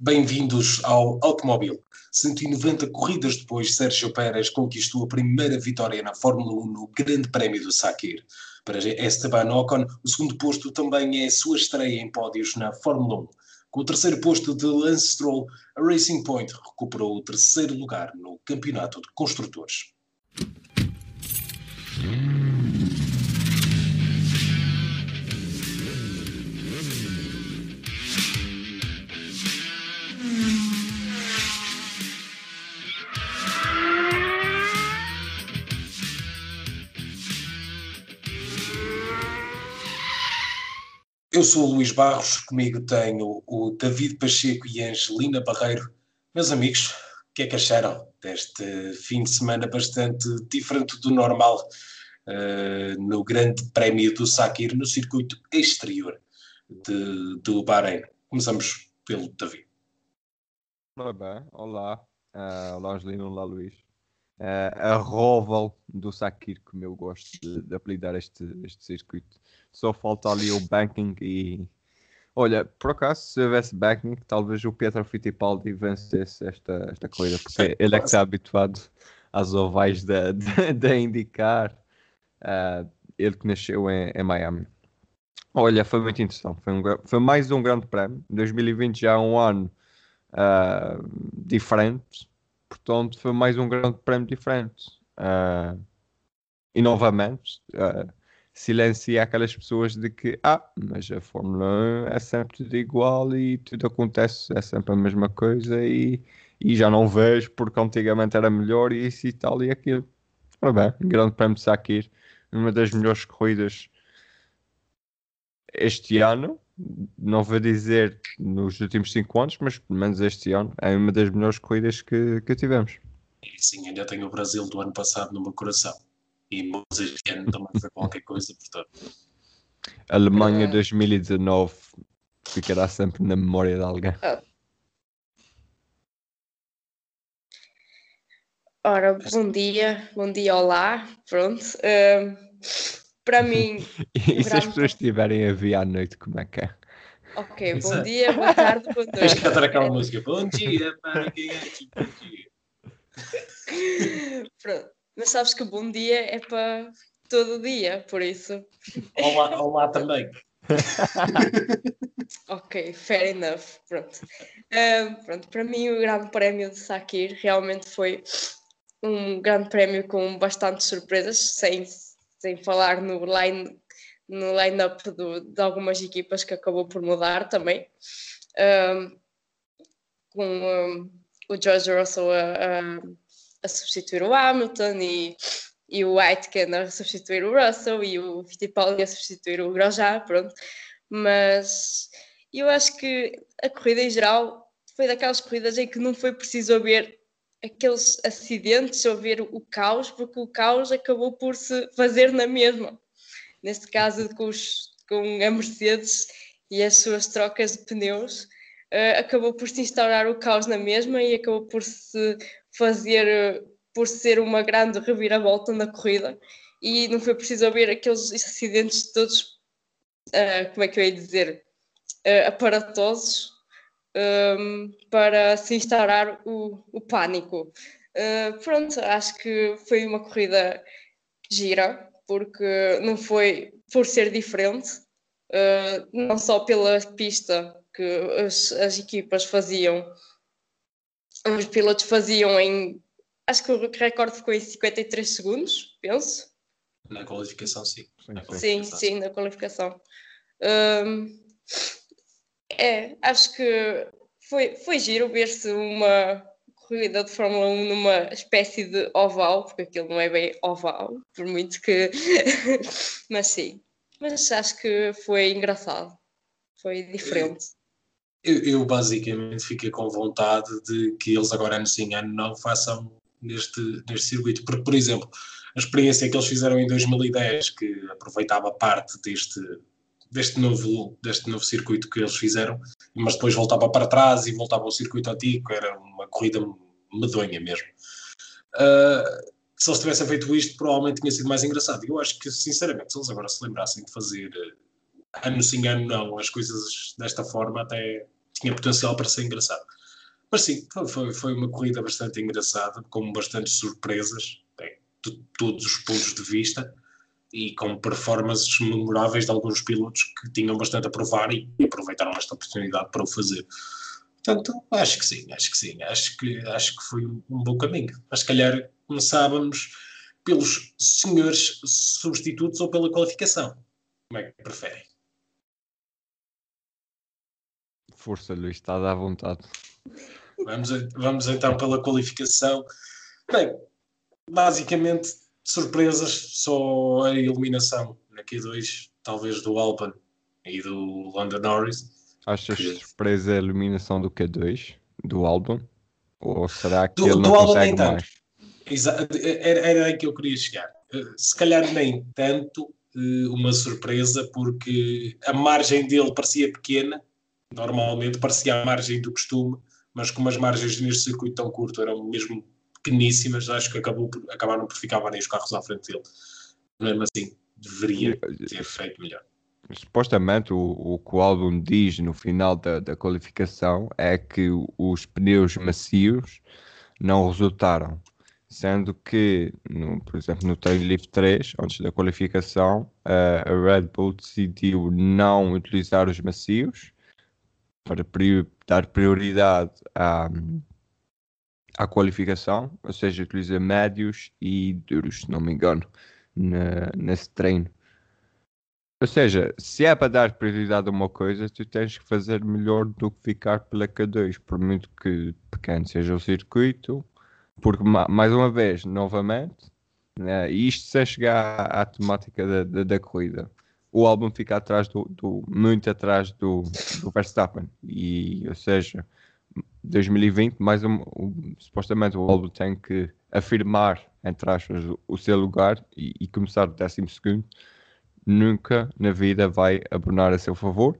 Bem-vindos ao Automóvel. 190 corridas depois, Sérgio Pérez conquistou a primeira vitória na Fórmula 1 no Grande Prémio do Sakir. Para Esteban Ocon, o segundo posto também é a sua estreia em pódios na Fórmula 1. Com o terceiro posto de Lance Stroll, a Racing Point recuperou o terceiro lugar no Campeonato de Construtores. Eu sou o Luís Barros, comigo tenho o David Pacheco e a Angelina Barreiro. Meus amigos, o que é que acharam deste fim de semana bastante diferente do normal uh, no Grande Prémio do Sakir, no circuito exterior de, do Bahrein? Começamos pelo David. Olá, bem. olá. Uh, olá, Angelina, olá, Luís. Uh, a Roval do Sakir, como eu gosto de, de apelidar este, este circuito só falta ali o banking e. Olha, por acaso, se houvesse banking, talvez o Pietro Fittipaldi vencesse esta, esta corrida, porque ele é que está habituado às ovais da, da, indicar. Uh, ele que nasceu em, em, Miami. Olha, foi muito interessante. Foi, um, foi mais um grande prémio. 2020 já é um ano uh, diferente, portanto, foi mais um grande prémio diferente. Uh, e novamente, uh, silencia aquelas pessoas de que, ah, mas a Fórmula 1 é sempre tudo igual e tudo acontece, é sempre a mesma coisa e, e já não vejo porque antigamente era melhor e isso e tal e aquilo. Ora bem, grande prémio de Sakir, uma das melhores corridas este ano, não vou dizer nos últimos 5 anos, mas pelo menos este ano é uma das melhores corridas que, que tivemos. Sim, ainda tenho o Brasil do ano passado no meu coração e Moses ano também foi qualquer coisa, portanto. Alemanha 2019 ficará sempre na memória de alguém. Oh. Ora, bom dia, bom dia, olá, pronto. Uh, para mim. e se as pessoas estiverem a ver à noite, como é que é? Ok, bom Exato. dia, boa tarde, boa noite. Tens que cantar aquela música. Bom dia para quem é que bom dia. Pronto mas sabes que bom dia é para todo dia, por isso. Olá, olá também. ok, fair enough. Pronto. Uh, pronto. Para mim, o Grande Prémio de Sakir realmente foi um grande prémio com bastantes surpresas, sem, sem falar no line no line-up de algumas equipas que acabou por mudar também. Um, com um, o George Russell a, a a substituir o Hamilton e, e o Aitken a substituir o Russell e o Fittipaldi a substituir o Grosjean, pronto. Mas eu acho que a corrida em geral foi daquelas corridas em que não foi preciso haver aqueles acidentes ou ver o caos, porque o caos acabou por se fazer na mesma. Neste caso, com, os, com a Mercedes e as suas trocas de pneus, uh, acabou por se instaurar o caos na mesma e acabou por se fazer eh, por ser uma grande reviravolta na corrida e não foi preciso haver aqueles acidentes todos, uh, como é que eu ia dizer, uh, aparatosos um, ehm, para se instaurar o, o pânico. Uh, pronto, acho que foi uma corrida gira, porque não foi por ser diferente, não só pela pista que as, as equipas faziam os pilotos faziam em. Acho que o recorde ficou em 53 segundos, penso. Na qualificação, sim. Na qualificação. Sim, sim, na qualificação. Um, é, acho que foi, foi giro ver-se uma corrida de Fórmula 1 numa espécie de oval, porque aquilo não é bem oval, por muito que. Mas sim. Mas acho que foi engraçado. Foi diferente. Eu, eu, basicamente fiquei com vontade de que eles agora ano sim ano não façam neste, neste circuito, porque por exemplo a experiência que eles fizeram em 2010 que aproveitava parte deste deste novo, deste novo circuito que eles fizeram, mas depois voltava para trás e voltava ao circuito antigo, era uma corrida medonha mesmo. Uh, se eles tivessem feito isto, provavelmente tinha sido mais engraçado. Eu acho que, sinceramente, se eles agora se lembrassem de fazer ano sim, ano não, as coisas desta forma, até tinha potencial para ser engraçado. Mas sim, foi, foi uma corrida bastante engraçada, com bastantes surpresas, bem, de todos os pontos de vista, e com performances memoráveis de alguns pilotos que tinham bastante a provar e aproveitaram esta oportunidade para o fazer. Portanto, acho que sim, acho que sim, acho que, acho que foi um bom caminho. Mas se calhar começávamos pelos senhores substitutos ou pela qualificação. Como é que preferem? Força, Luís, está dar vontade. Vamos, vamos então pela qualificação. Bem, basicamente, surpresas, só a eliminação na Q2, talvez do Albon e do London Norris. Achas que... surpresa a eliminação do Q2, do Albon? Ou será que do, ele não consegue mais? Exato, era, era aí que eu queria chegar. Eh, se calhar nem tanto eh, uma surpresa, porque a margem dele parecia pequena, normalmente parecia a margem do costume, mas como as margens neste circuito tão curto eram mesmo pequeníssimas, acho que acabou por, acabaram por ficar vários carros à frente dele. Mesmo assim, deveria ter feito melhor. Supostamente, o, o que o álbum diz no final da, da qualificação é que os pneus macios não resultaram sendo que, no, por exemplo, no Trail Lift 3, antes da qualificação, a Red Bull decidiu não utilizar os macios para dar prioridade à, à qualificação, ou seja, utiliza médios e duros, se não me engano, na, nesse treino. Ou seja, se é para dar prioridade a uma coisa, tu tens que fazer melhor do que ficar pela K2, por muito que pequeno seja o circuito, porque mais uma vez, novamente, né, isto se chegar à, à temática da, da, da corrida, o álbum fica atrás do, do muito atrás do, do, Verstappen. E ou seja 2020 mais um, um, supostamente o álbum tem que afirmar entre aspas o, seu lugar e, e começar o décimo segundo. Nunca na vida vai abonar a seu favor.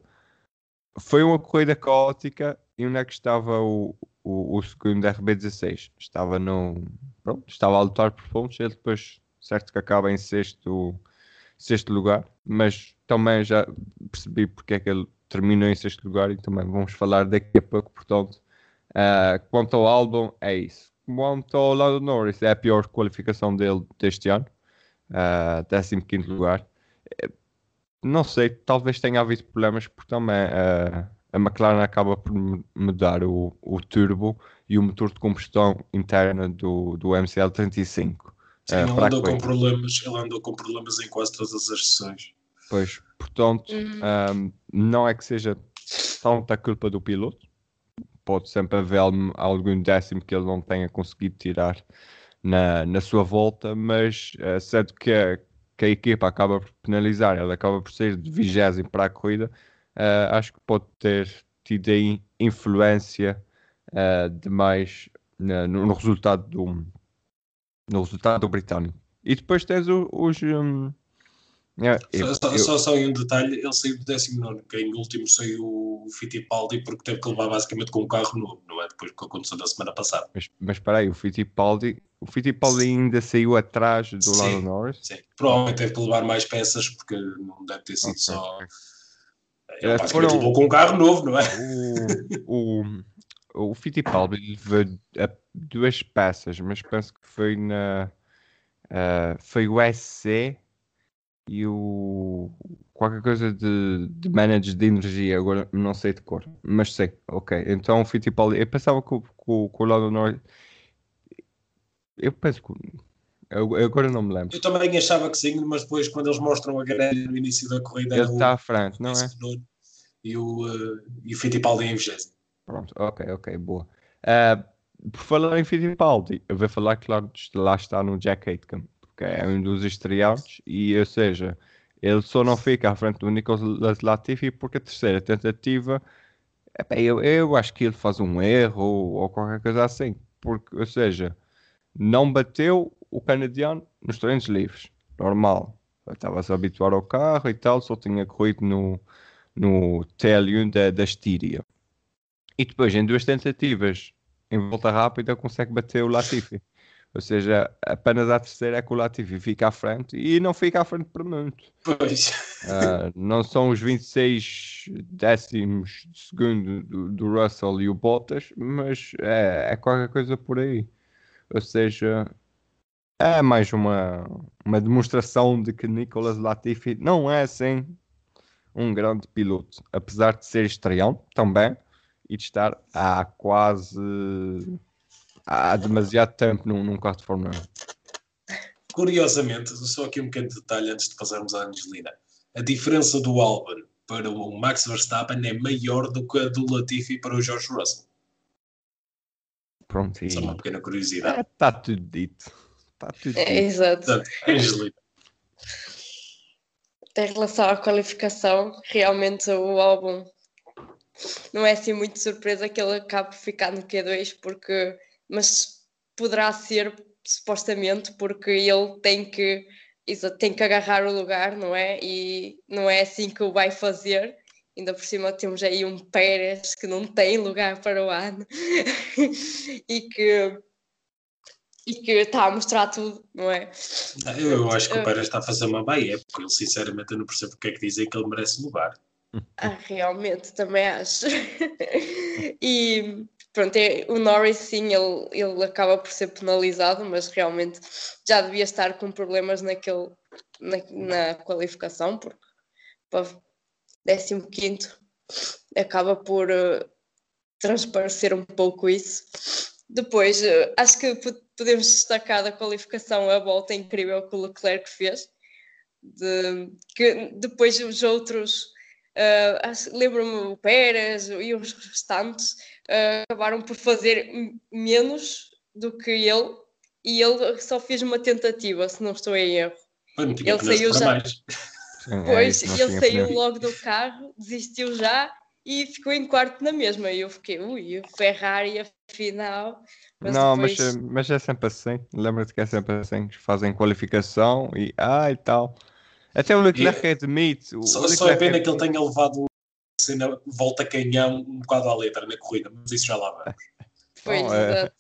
Foi uma corrida caótica. E onde é que estava o, o, o segundo RB16 estava no pronto, estava a lutar por pontos. Ele depois certo que acaba em sexto sexto lugar, mas também já percebi porque é que ele terminou em sexto lugar e também vamos falar daqui a pouco, portanto, uh, quanto ao álbum, é isso. Quanto ao Lando Norris, é a pior qualificação dele deste ano, uh, ah, 15 lugar. Não sei, talvez tenha havido problemas porque também uh, a McLaren acaba por mudar o, o turbo e o motor de combustão interna do, do MCL35. Sim, uh, ele, andou com problemas, ele andou com problemas em quase todas as sessões. Pois, portanto, uhum. um, não é que seja tanta culpa do piloto. Pode sempre haver algum décimo que ele não tenha conseguido tirar na, na sua volta, mas uh, sendo que a, que a equipa acaba por penalizar, ele acaba por ser de vigésimo para a corrida, uh, acho que pode ter tido aí influência uh, demais no, no resultado do, no resultado britânico. E depois tens os. Um, é, eu, só, eu... Só, só, em um detalhe, ele saiu do 19, que em último saiu o Fittipaldi porque teve que levar basicamente com um carro novo, não é? Depois que aconteceu da semana passada. Mas, mas espera aí, o Fittipaldi, o Fittipaldi ainda saiu atrás do sim, Lando Norris? Sim, provavelmente teve que levar mais peças porque não deve ter sido okay. só. Ele é, basicamente foram... levou com um carro novo, não é? O, o, o Fittipaldi levou duas peças, mas penso que foi na. Uh, foi o SC e o. qualquer coisa de, de manager de energia, agora não sei de cor, mas sei, ok. Então o Fittipaldi. Eu pensava que, que, que o Lando Norris. Eu penso que. Eu, agora não me lembro. Eu também achava que sim, mas depois quando eles mostram a grelha no início da corrida. Ele está à frente, não é? E o, uh, e o Fittipaldi em 20. Pronto, ok, ok, boa. Uh, por falar em Fittipaldi, eu vou falar, claro, lá está no Jack Aitken, porque é um dos estreantes, e ou seja, ele só não fica à frente do Nicolas Latifi porque a terceira tentativa, eu, eu acho que ele faz um erro ou, ou qualquer coisa assim, porque, ou seja, não bateu o canadiano nos treinos livres, normal. Estava-se a habituar ao carro e tal, só tinha corrido no, no TL1 da, da Estíria. E depois, em duas tentativas em volta rápida consegue bater o Latifi. Ou seja, apenas a terceira é que o Latifi fica à frente e não fica à frente por muito. Pois. Uh, não são os 26 décimos de segundo do, do Russell e o Bottas, mas é, é, qualquer coisa por aí. Ou seja, é mais uma, uma demonstração de que Nicolas Latifi não é assim um grande piloto, apesar de ser estreão também e de estar há quase há demasiado tempo num, num carro de Fórmula 1. Curiosamente, só aqui um pequeno detalhe antes de passarmos à Angelina. A diferença do Albon para o Max Verstappen é maior do que a do Latifi para o George Russell. Pronto, e... Só uma pequena curiosidade. Está é, tudo dito. Está tudo dito. É, exato. Angelina. Em relação à qualificação, realmente o álbum não é assim muito surpresa que ele acabe por ficar no Q2, porque mas poderá ser supostamente porque ele tem que tem que agarrar o lugar, não é? E não é assim que o vai fazer. Ainda por cima temos aí um Pérez que não tem lugar para o ano e que e que está a mostrar tudo, não é? Eu acho que o Pérez está a fazer uma baia, porque ele sinceramente eu não percebo porque é que dizem que ele merece lugar. Ah, realmente, também acho. e pronto, é, o Norris sim, ele, ele acaba por ser penalizado, mas realmente já devia estar com problemas naquele, na, na qualificação, porque para 15 acaba por uh, transparecer um pouco isso. Depois, uh, acho que podemos destacar da qualificação a volta incrível que o Leclerc fez, de, que depois os outros Uh, Lembro-me o Pérez e os restantes uh, acabaram por fazer menos do que ele e ele só fez uma tentativa, se não estou em erro. Ele saiu já. Mais. Pois, é ele saiu logo do carro, desistiu já e ficou em quarto na mesma. E eu fiquei, ui, o Ferrari afinal. Mas não, depois... mas, mas é sempre assim. Lembra-te que é sempre assim. Fazem qualificação e ah e tal. Até o Leclerc e, admite. O só, só é pena que ele tenha levado cena volta canhão um bocado à letra na corrida, mas isso já lá vamos. Pois, Não, é,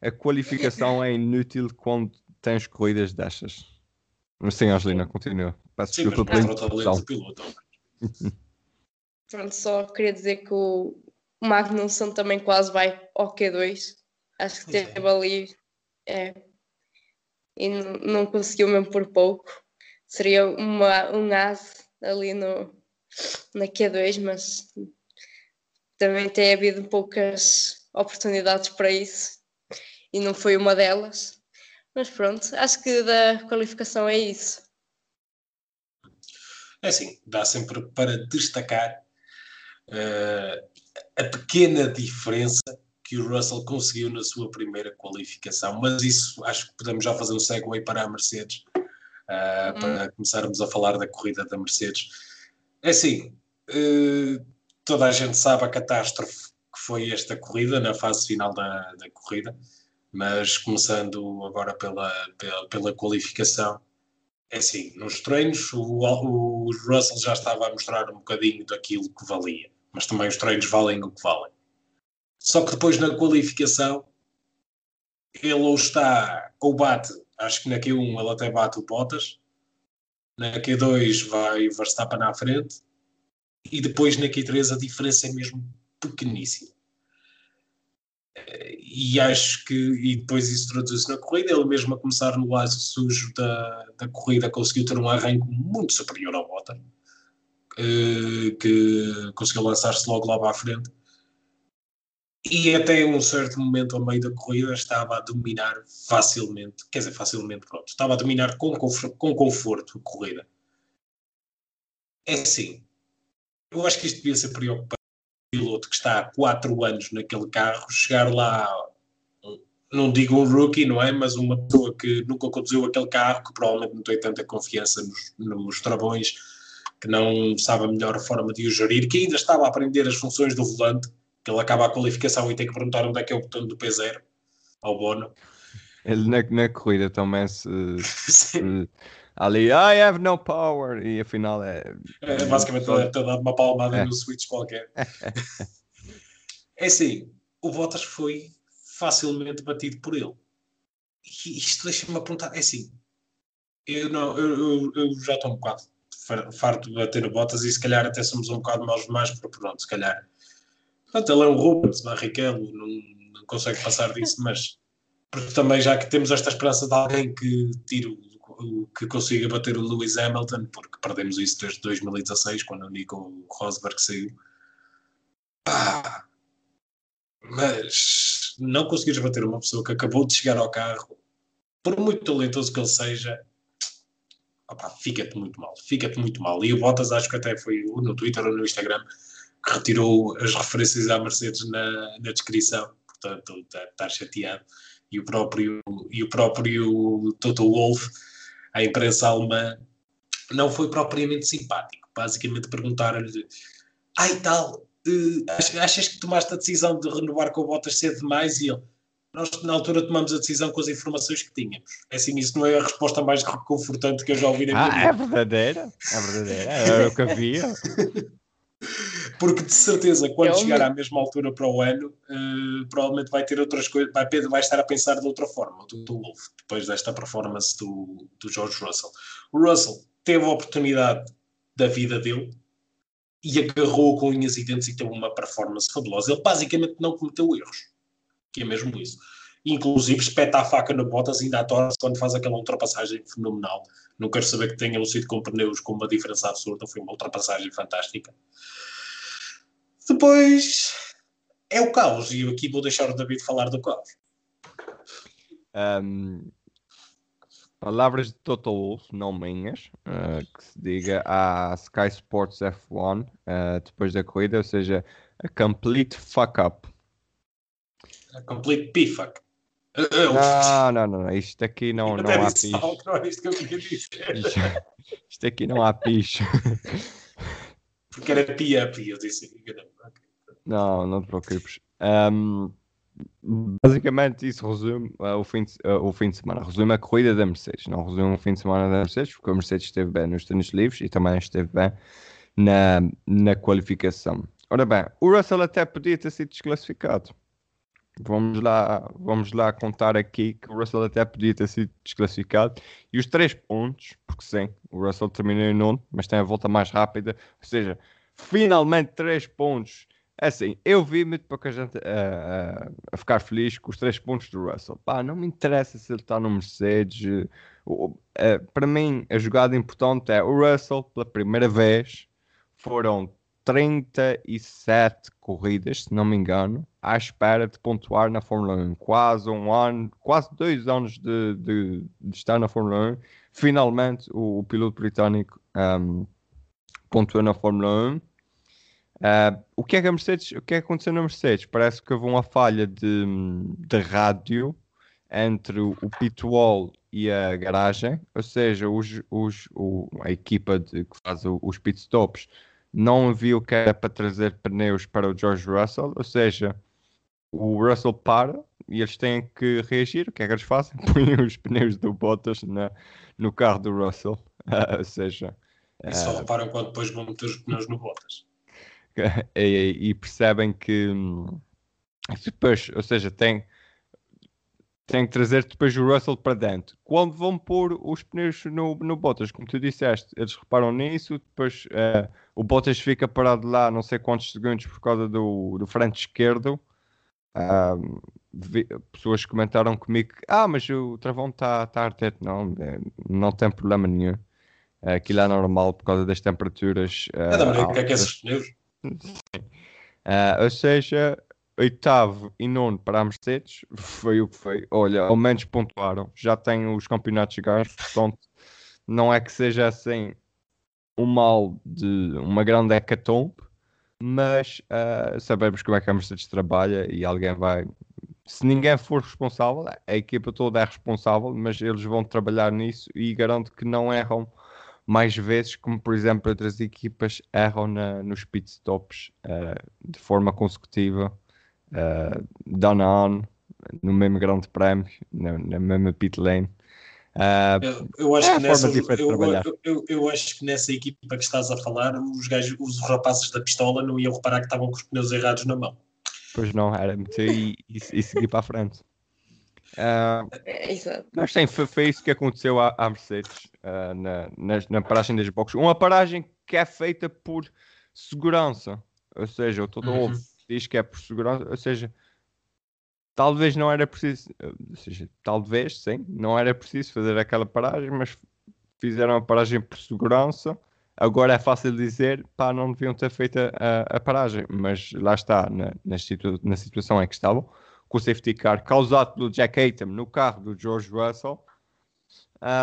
a qualificação é inútil quando tens corridas destas. Mas sim, Angelina, continua. Peço sim, desculpa pela interrupção. piloto. Pronto, só queria dizer que o Magnussen também quase vai ao Q2. Acho que teve é. ali. É, e não conseguiu mesmo por pouco seria uma, um as ali no, na Q2, mas também tem havido poucas oportunidades para isso e não foi uma delas. Mas pronto, acho que da qualificação é isso. É assim, dá sempre para destacar uh, a pequena diferença que o Russell conseguiu na sua primeira qualificação, mas isso acho que podemos já fazer um segue para a Mercedes, uh, para começarmos a falar da corrida da Mercedes. É assim, uh, toda a gente sabe a catástrofe que foi esta corrida, na fase final da, da corrida, mas começando agora pela, pela, pela qualificação, é assim, nos treinos o, o Russell já estava a mostrar um bocadinho daquilo que valia, mas também os treinos valem o que valem. Só que depois na qualificação ele ou está ou bate Acho que na Q1 ele até bate o Bottas. Na Q2 vai Verstappen na frente. E depois na Q3 a diferença é mesmo pequeníssima. E acho que, e depois isso traduz-se na corrida, ele mesmo a começar no lado sujo da, da corrida conseguiu ter um arranque muito superior ao Bottas, eh, que conseguiu lançar-se logo lá para a frente e até um certo momento, ao meio da corrida, estava a dominar facilmente, quer dizer, facilmente, pronto, estava a dominar com, com conforto a corrida. É assim, eu acho que isto devia ser preocupante. O piloto que está há 4 anos naquele carro, chegar lá, não digo um rookie, não é? Mas uma pessoa que nunca conduziu aquele carro, que provavelmente não tem tanta confiança nos, nos travões, que não sabe a melhor forma de o gerir, que ainda estava a aprender as funções do volante ele acaba a qualificação e tem que perguntar onde é que é o botão do P0 ao Bono. Ele na, na corrida também se, se, ali I have no power e afinal é. é basicamente ele deve ter dado uma palmada é. no switch qualquer. é assim, o Bottas foi facilmente batido por ele. isto deixa-me apontar. É assim, eu, não, eu, eu, eu já estou um bocado farto de bater botas e se calhar até somos um bocado maus demais, porque pronto, se calhar. Pronto, ele é um Rubens, Barrichello, não, não consegue passar disso, mas porque também já que temos esta esperança de alguém que tire o, que consiga bater o Lewis Hamilton, porque perdemos isso desde 2016, quando o Nico Rosberg saiu. Ah, mas não conseguires bater uma pessoa que acabou de chegar ao carro, por muito talentoso que ele seja, fica-te muito mal, fica-te muito mal. E o Bottas, acho que até foi no Twitter ou no Instagram, que retirou as referências à Mercedes na, na descrição, portanto, está tá chateado. E o próprio, e o próprio Toto Wolff, a imprensa alemã, não foi propriamente simpático. Basicamente perguntaram-lhe: ai tal, uh, achas que tomaste a decisão de renovar com o Bottas cedo demais? E ele: nós na altura tomamos a decisão com as informações que tínhamos. É assim, isso não é a resposta mais reconfortante que eu já ouvi na minha ah, vida. É verdadeira, é verdadeira, era o que havia. Porque de certeza, quando eu chegar à mesma altura para o ano, uh, provavelmente vai ter outras coisas, vai, vai estar a pensar de outra forma, do, do Wolf, depois desta performance do, do George Russell. O Russell teve a oportunidade da vida dele e agarrou com unhas e dentes e teve uma performance fabulosa. Ele basicamente não cometeu erros que é mesmo isso. Inclusive, espeta a faca na botas ainda a torce quando faz aquela ultrapassagem fenomenal. Não quero saber que tenha sido com pneus com uma diferença absurda, foi uma ultrapassagem fantástica. Depois é o caos, e eu aqui vou deixar o David falar do caos. Um, palavras de Toto Wolff, não minhas, uh, que se diga à Sky Sports F1 uh, eh, depois da corrida, ou seja, a complete fuck up. A complete pifac. Não, não, não, isto aqui não, não há picho. É isto. Isto aqui não há picho. Porque era pia, pia, eu disse. Não, não te preocupes. Um, basicamente, isso resume uh, o, fim de, uh, o fim de semana. Resume a corrida da Mercedes. Não resume o fim de semana da Mercedes, porque a Mercedes esteve bem nos treinos livres e também esteve bem na, na qualificação. Ora bem, o Russell até podia ter sido desclassificado. Vamos lá, vamos lá contar aqui que o Russell até podia ter sido desclassificado. E os três pontos, porque sim, o Russell terminou em nono, mas tem a volta mais rápida. Ou seja, finalmente três pontos. É assim, eu vi muito pouca gente a, a, a, ficar feliz com os três pontos do Russell. Pá, não me interessa se ele está no Mercedes. É, para mim, a jogada importante é o Russell, pela primeira vez, foram 37 corridas, se não me engano, à espera de pontuar na Fórmula 1. Quase um ano, quase dois anos de, de, de estar na Fórmula 1. Finalmente, o, o piloto britânico um, pontuou na Fórmula 1. Uh, o que é que a Mercedes, o que é que aconteceu na Mercedes? Parece que houve uma falha de, de rádio entre o, pit wall e a garagem, ou seja, os, os, o, a equipa de, que faz os pit stops não viu que era para trazer pneus para o George Russell, ou seja, o Russell para e eles têm que reagir. O que é que eles fazem? Põem os pneus do Bottas na, no carro do Russell. Uh, ou seja. E só uh, reparam quando depois vão meter os pneus no Bottas. E, e, percebem que hum, depois, ou seja, tem tem que trazer depois o Russell para dentro. Quando vão pôr os pneus no, no Bottas, como tu disseste, eles reparam nisso, depois uh, o Bottas fica parado lá não sei quantos segundos por causa do, do frente esquerdo. Uh, vi, pessoas comentaram comigo que, ah, mas o travão está tá arder. Não, é, não tem problema nenhum. Aquilo é normal por causa das temperaturas. Uh, é da maneira que aquece os pneus. Uh, ou seja, oitavo e nono para a Mercedes, foi o que foi. Olha, ao menos pontuaram, já têm os campeonatos ganhos, portanto, não é que seja assim um mal de uma grande hecatombe, mas uh, sabemos como é que a Mercedes trabalha e alguém vai. Se ninguém for responsável, a equipa toda é responsável, mas eles vão trabalhar nisso e garanto que não erram mais vezes, como por exemplo outras equipas erram na, nos pitstops uh, de forma consecutiva uh, Danone, no mesmo grande prémio, na, na mesma pit lane. Uh, eu, eu, acho é que nessa, eu, eu, eu, acho que nessa equipa que estás a falar, os, gajos, os rapazes da pistola não iam reparar que estavam com os pneus errados na mão. Pois não, era meter e, e, e seguir para a frente. Uh. Mas sim, foi, foi, isso que aconteceu à, à Mercedes uh, na, na, na, paragem das boxes. Uma paragem que é feita por segurança. Ou seja, o todo uhum. diz que é por segurança. Ou seja, talvez não era preciso. Ou seja, talvez, sim, não era preciso fazer aquela paragem, mas fizeram a paragem por segurança. Agora é fácil dizer, pá, não deviam ter feito a, a paragem, mas lá está, na, na, situa na situação em que estavam com o safety car causado pelo Jack Haytham no carro do George Russell,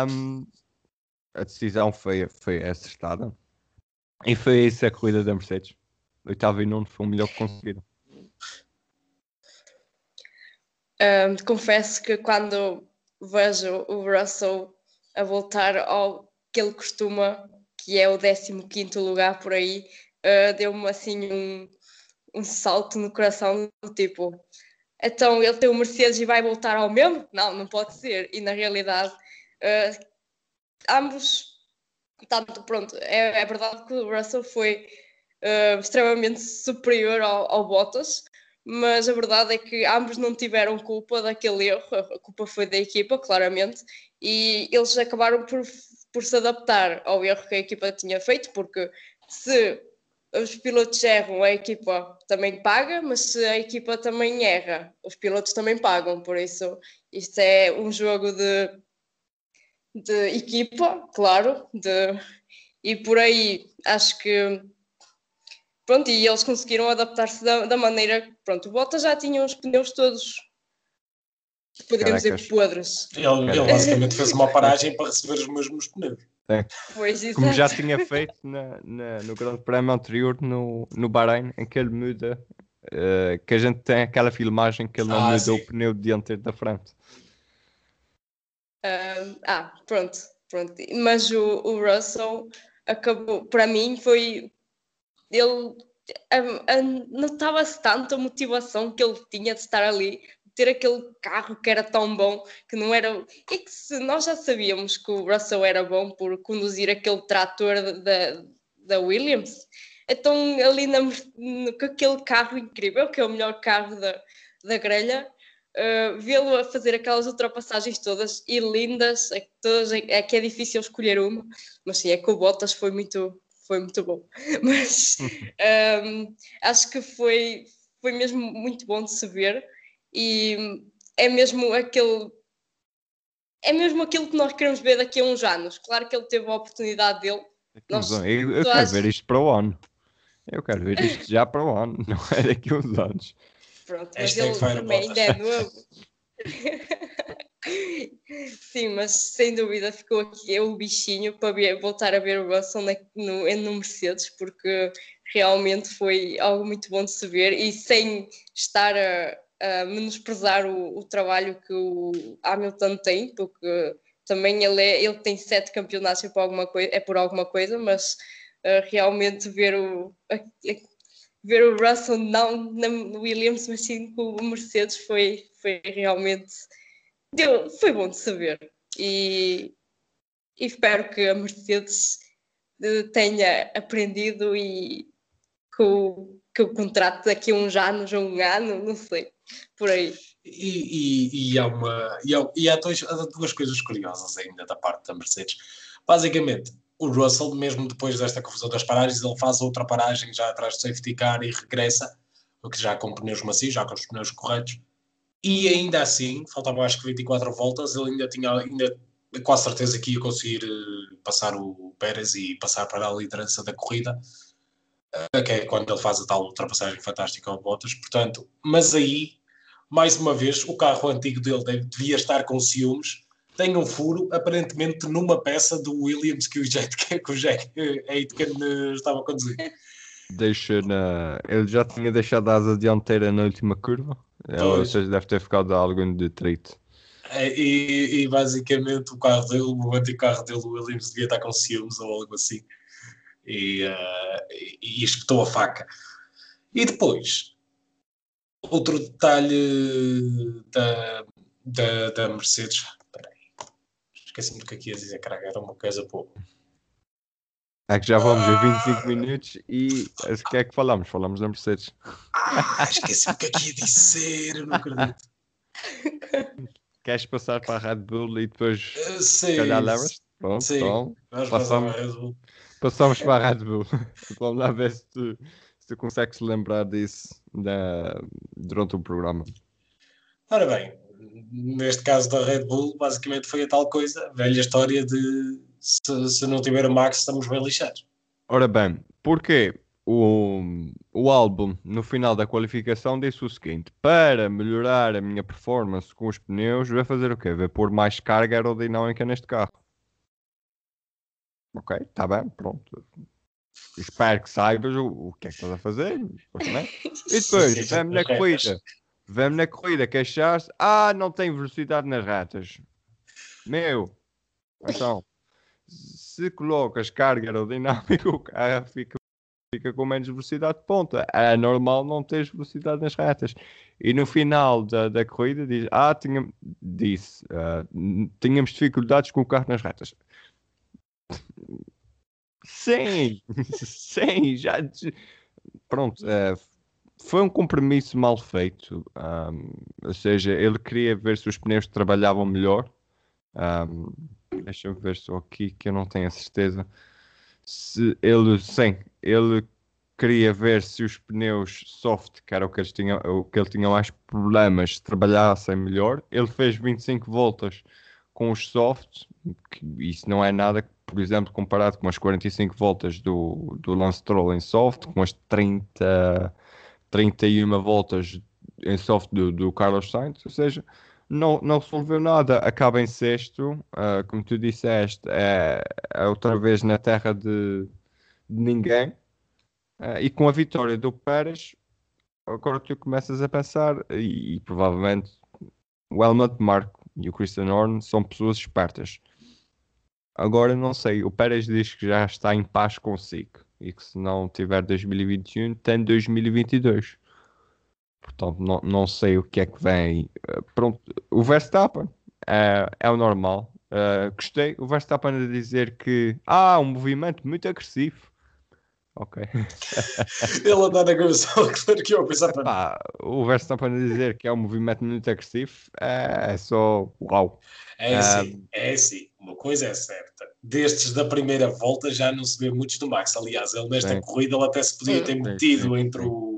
um, a decisão foi, foi acertada. E foi isso a corrida da Mercedes. Oitavo e nono foi o melhor que conseguiram. Um, confesso que quando vejo o Russell a voltar ao que ele costuma, que é o 15 lugar por aí, uh, deu-me assim um, um salto no coração, tipo, então ele tem o Mercedes e vai voltar ao mesmo? Não, não pode ser. E na realidade, uh, ambos, tanto, pronto, é, é, verdade que o Russell foi uh, extremamente superior ao, ao, Bottas, mas a verdade é que ambos não tiveram culpa daquele erro, a culpa foi da equipa, claramente, e eles acabaram por, por se adaptar ao erro que a equipa tinha feito, porque se os pilotos erram, a equipa também paga, mas se a equipa também erra, os pilotos também pagam. Por isso, isto é um jogo de, de equipa, claro, de, e por aí acho que. Pronto, e eles conseguiram adaptar-se da, da, maneira. Pronto, o Bottas já tinha os pneus todos, poderíamos dizer, podres. Ele, ele basicamente fez uma paragem para receber os mesmos pneus. É. Pois, Como já tinha feito na, na, no Grande Prémio anterior no, no Bahrein, em que ele muda, uh, que a gente tem aquela filmagem que ele não ah, mudou o pneu dianteiro da frente. Uh, ah, pronto, pronto. Mas o, o Russell acabou, para mim, foi. Ele. Notava-se tanto a motivação que ele tinha de estar ali ter aquele carro que era tão bom, que não era. E que se nós já sabíamos que o Russell era bom por conduzir aquele trator da, da Williams, então ali na, no, com aquele carro incrível, que é o melhor carro da, da grelha, uh, vê-lo a fazer aquelas ultrapassagens todas e lindas, é que, todas, é que é difícil escolher uma, mas sim, é que o Bottas foi muito, foi muito bom. Mas um, acho que foi, foi mesmo muito bom de se ver e é mesmo aquele é mesmo aquilo que nós queremos ver daqui a uns anos. Claro que ele teve a oportunidade dele. Nós, eu, eu quero ver isto para o ano. Eu quero ver isto já para o ano, não é daqui a uns anos. Pronto, mas ele também ainda é novo. Sim, mas sem dúvida ficou aqui o bichinho para voltar a ver o Russell no, no Mercedes, porque realmente foi algo muito bom de se ver e sem estar a, uh, menosprezar o, o, trabalho que o Hamilton tem, porque também ele, é, ele tem sete campeonatos por alguma coisa, é por alguma coisa, mas uh, realmente ver o, a, a, ver o Russell não no Williams, mas sim com o Mercedes foi, foi realmente deu, foi bom de saber. E, e espero que a Mercedes eh, tenha aprendido e com, que o contrato daqui a uns anos, a um ano, não sei por aí. E, e, e, há, uma, e, há, e há, dois, há duas coisas curiosas ainda da parte da Mercedes. Basicamente, o Russell, mesmo depois desta confusão das paragens, ele faz outra paragem já atrás do safety car e regressa, o que já com pneus macios, já com os pneus corretos. E ainda assim, faltavam acho que 24 voltas, ele ainda tinha ainda quase certeza que ia conseguir uh, passar o Pérez e passar para a liderança da corrida, uh, que é quando ele faz a tal ultrapassagem fantástica ao Bottas. Portanto, mas aí mais uma vez, o carro antigo dele devia estar com ciúmes. Tem um furo, aparentemente, numa peça do Williams que o Jack, que o Jack Aitken eh, estava a conduzir. Deixa na... Ele já tinha deixado a asa dianteira na última curva, ou seja, deve ter ficado algo em detrito. É, e, e, basicamente o carro dele, o antigo carro dele, o Williams, devia estar com ciúmes ou algo assim. E, uh, e, e espetou a faca. E depois, Outro detalhe da, da, da Mercedes. Espera aí. Esqueci-me do que aqui ia dizer, caraca, era uma coisa boa. É que já vamos ah. a 25 minutos e o que é que falamos? Falamos da Mercedes. Ah, esqueci-me o que aqui ia dizer, eu não acredito. queres passar para a Red Bull e depois Uh, se sim, calhar levas? Pronto, sim. então passamos. para a Red Bull. passamos para a Red Bull. Vamos lá ver se tu, se tu consegues lembrar disso durante o programa. Ora bem, neste caso da Red Bull, basicamente foi a tal coisa, a velha história de se, se não tiver o Max, estamos bem lixados. Ora bem, porque o, o álbum no final da qualificação disse o seguinte: para melhorar a minha performance com os pneus, vai fazer o quê? Vai pôr mais carga aerodinâmica neste carro. Ok, está bem, pronto. Espero que saibas o, o que é que estás a fazer. E depois, vemos na corrida. Vemos na corrida queixar-se. Ah, não tem velocidade nas retas. Meu, então, se colocas carga aerodinâmica, o carro fica, fica com menos velocidade de ponta. É normal não teres velocidade nas retas. E no final da, da corrida diz, ah, tinha, disse, ah, n- tínhamos dificuldades com o carro nas retas. Sim, sim, já. Pronto, eh, foi um compromisso mal feito. ahm, ou seja, ele queria ver se os pneus trabalhavam melhor. Ahm, Deixa-me ver só aqui que eu não tenho a certeza. Se ele, sim, ele queria ver se os pneus soft, que era o que, eles tinham, o que ele tinha mais problemas, trabalhassem melhor. Ele fez 25 voltas com os softs, isso não é nada, por exemplo, comparado com as 45 voltas do, do Lance Stroll em soft, com as 30, 31 voltas em soft do, do Carlos Sainz, ou seja, não, não resolveu nada, acaba em sexto, ah, como tu disseste, é, é outra vez na terra de, de ninguém, Ah, e com a vitória do Pérez, agora tu começas a pensar, e, e provavelmente o Helmut Marko e o Christian Horner são pessoas espertas. Agora não sei, o Pérez diz que já está em paz consigo e que se não tiver 2021 tem 2022. Portanto, não, não sei o que é que vem. Eh, Pronto, o Verstappen é, é o normal. Eh, gostei. O Verstappen a dizer que ah, um movimento muito agressivo. Ok. Ele andar na cabeça, claro que eu a pensar para Pá, o Verstappen a dizer que é um movimento muito agressivo é, é só uau. É assim, é assim, uma coisa é certa. Destes da primeira volta já não se vê muitos do Max. Aliás, ele nesta Sim. corrida ele até se podia ter Sim, metido sim, entre sim. o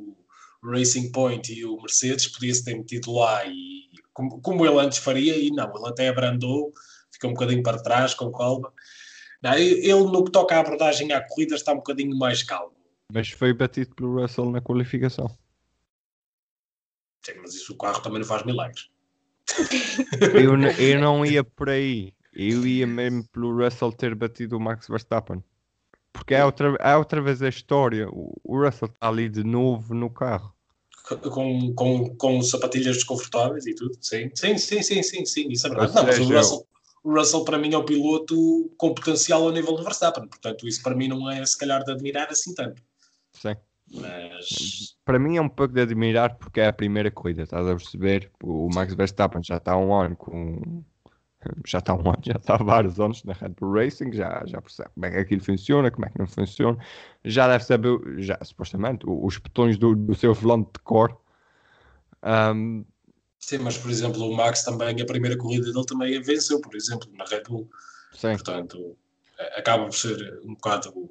Racing Point e o Mercedes, podia-se ter metido lá e como, como ele antes faria, e não, ele até abrandou, ficou um bocadinho para trás, com calma. Não, ele no que toca à abordagem à corrida está um bocadinho mais calmo. Mas foi batido pelo Russell na qualificação. Sim, mas isso o carro também não faz milagres. Eu, eu não ia por aí. Eu ia mesmo pelo Russell ter batido o Max Verstappen. Porque é outra, é outra vez a história. O, Russell está ali de novo no carro. Com, com, com sapatilhas desconfortáveis e tudo, sim, sim, sim, sim, sim, sim isso é verdade. Não, mas o Russell, o Russell para mim é o piloto com potencial ao nível do Verstappen, portanto isso para mim não é se calhar de admirar assim tanto, Sim. mas Para mim é um pouco de admirar porque é a primeira corrida, estás a perceber? O Max Verstappen já está há um ano com. Já está há um ano, já está há vários anos na Red Bull Racing, já, já percebe como é que aquilo funciona, como é que não funciona, já deve saber, já, supostamente, os botões do, do seu volante de cor. Ahm, sim, mas por exemplo o Max também, a primeira corrida dele também venceu, por exemplo, na Red Bull, sim. portanto acaba por ser um bocado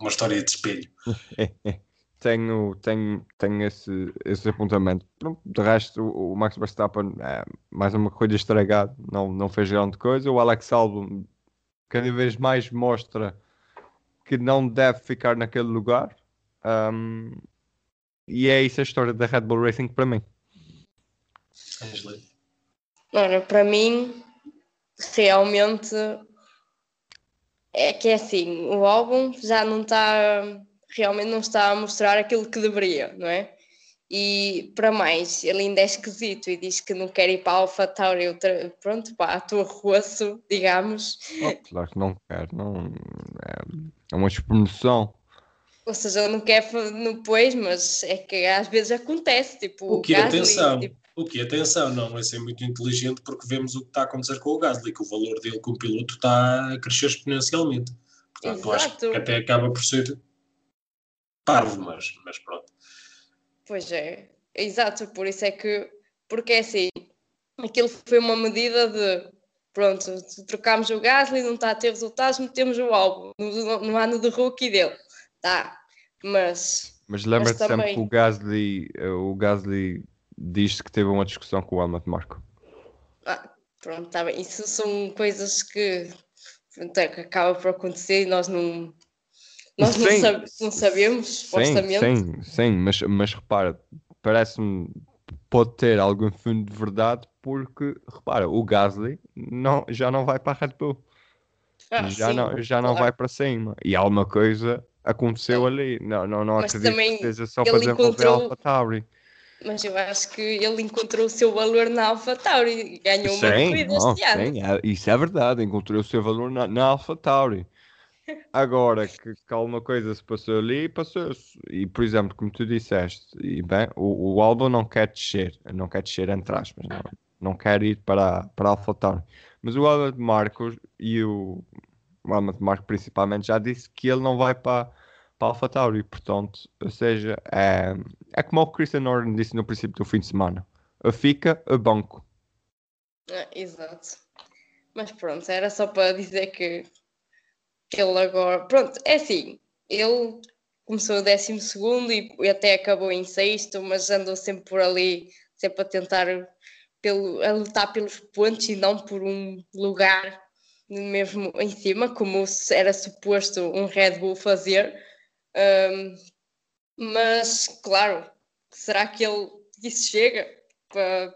uma história de espelho. tenho, tenho, tenho esse, esse apontamento. Pronto, de resto, o, o Max Verstappen é mais uma corrida estragada, não, não fez grande coisa. O Alex Albon cada vez mais mostra que não deve ficar naquele lugar. Ahm, e é isso a história da Red Bull Racing para mim. Ora, para mim, realmente é que é assim, o álbum já não está, realmente não está a mostrar aquilo que deveria, não é? E para mais, ele ainda é esquisito e diz que não quer ir para a Alpha Tauri, outra, pronto, para a tua roço, digamos. Oh, claro que não quero, não, é, é uma expressão. Ou seja, ele não quer no pois, mas é que às vezes acontece, tipo, O que, Gasly, atenção, tipo, o que, atenção, não é ser muito inteligente porque vemos o que está a acontecer com o Gasly, que o valor dele como piloto está a crescer exponencialmente. Portanto, eu acho Exato. que até acaba por ser parvo, mas, mas pronto. Pois é, exato, por isso é que, porque é assim, aquilo foi uma medida de pronto, trocámos o Gasly, não está a ter resultados, metemos o álbum no, no ano de rookie dele. Tá, mas. Mas lembra-te também... sempre que o Gasly, eh, o Gasly diz que teve uma discussão com o Helmut Marco. Ah, pronto, tá bem. Isso são coisas que, pronto, é, que acaba por acontecer e nós não. Nós sim, não, não, sabemos, supostamente. Sim, sim, sim, mas, mas repara, parece-me pode ter algum fundo de verdade porque, repara, o Gasly não, já não vai para a Red Bull. Ah, já sim, não, já não vai para cima. E alguma coisa aconteceu ali. Não, não, não acredito que seja só para desenvolver encontrou... Alpha Tauri. Mas eu acho que ele encontrou o seu valor na Alpha Tauri ganhou uma corrida este ano. Sim, é, isso é verdade, encontrou o seu valor na, na Alpha Tauri. Agora que, que alguma coisa se passou ali, passou-se. E, por exemplo, como tu disseste, e bem, o, o álbum não quer descer, não quer descer entre aspas, não, não quer ir para, para Alpha Tauri. Mas o Albert Marcos e o, o Albert Marcos principalmente já disse que ele não vai para, para Alpha Tauri, portanto, ou seja, é, é como o Christian Norton disse no princípio do fim de semana: fica a banco. É, exato. Mas pronto, era só para dizer que ele agora. Pronto, é assim, ele começou o décimo segundo e até acabou em sexto, mas andou sempre por ali, sempre a tentar pelo, a lutar pelos pontos e não por um lugar mesmo em cima, como era suposto um Red Bull fazer. Um, mas, claro, será que ele isso chega? Para...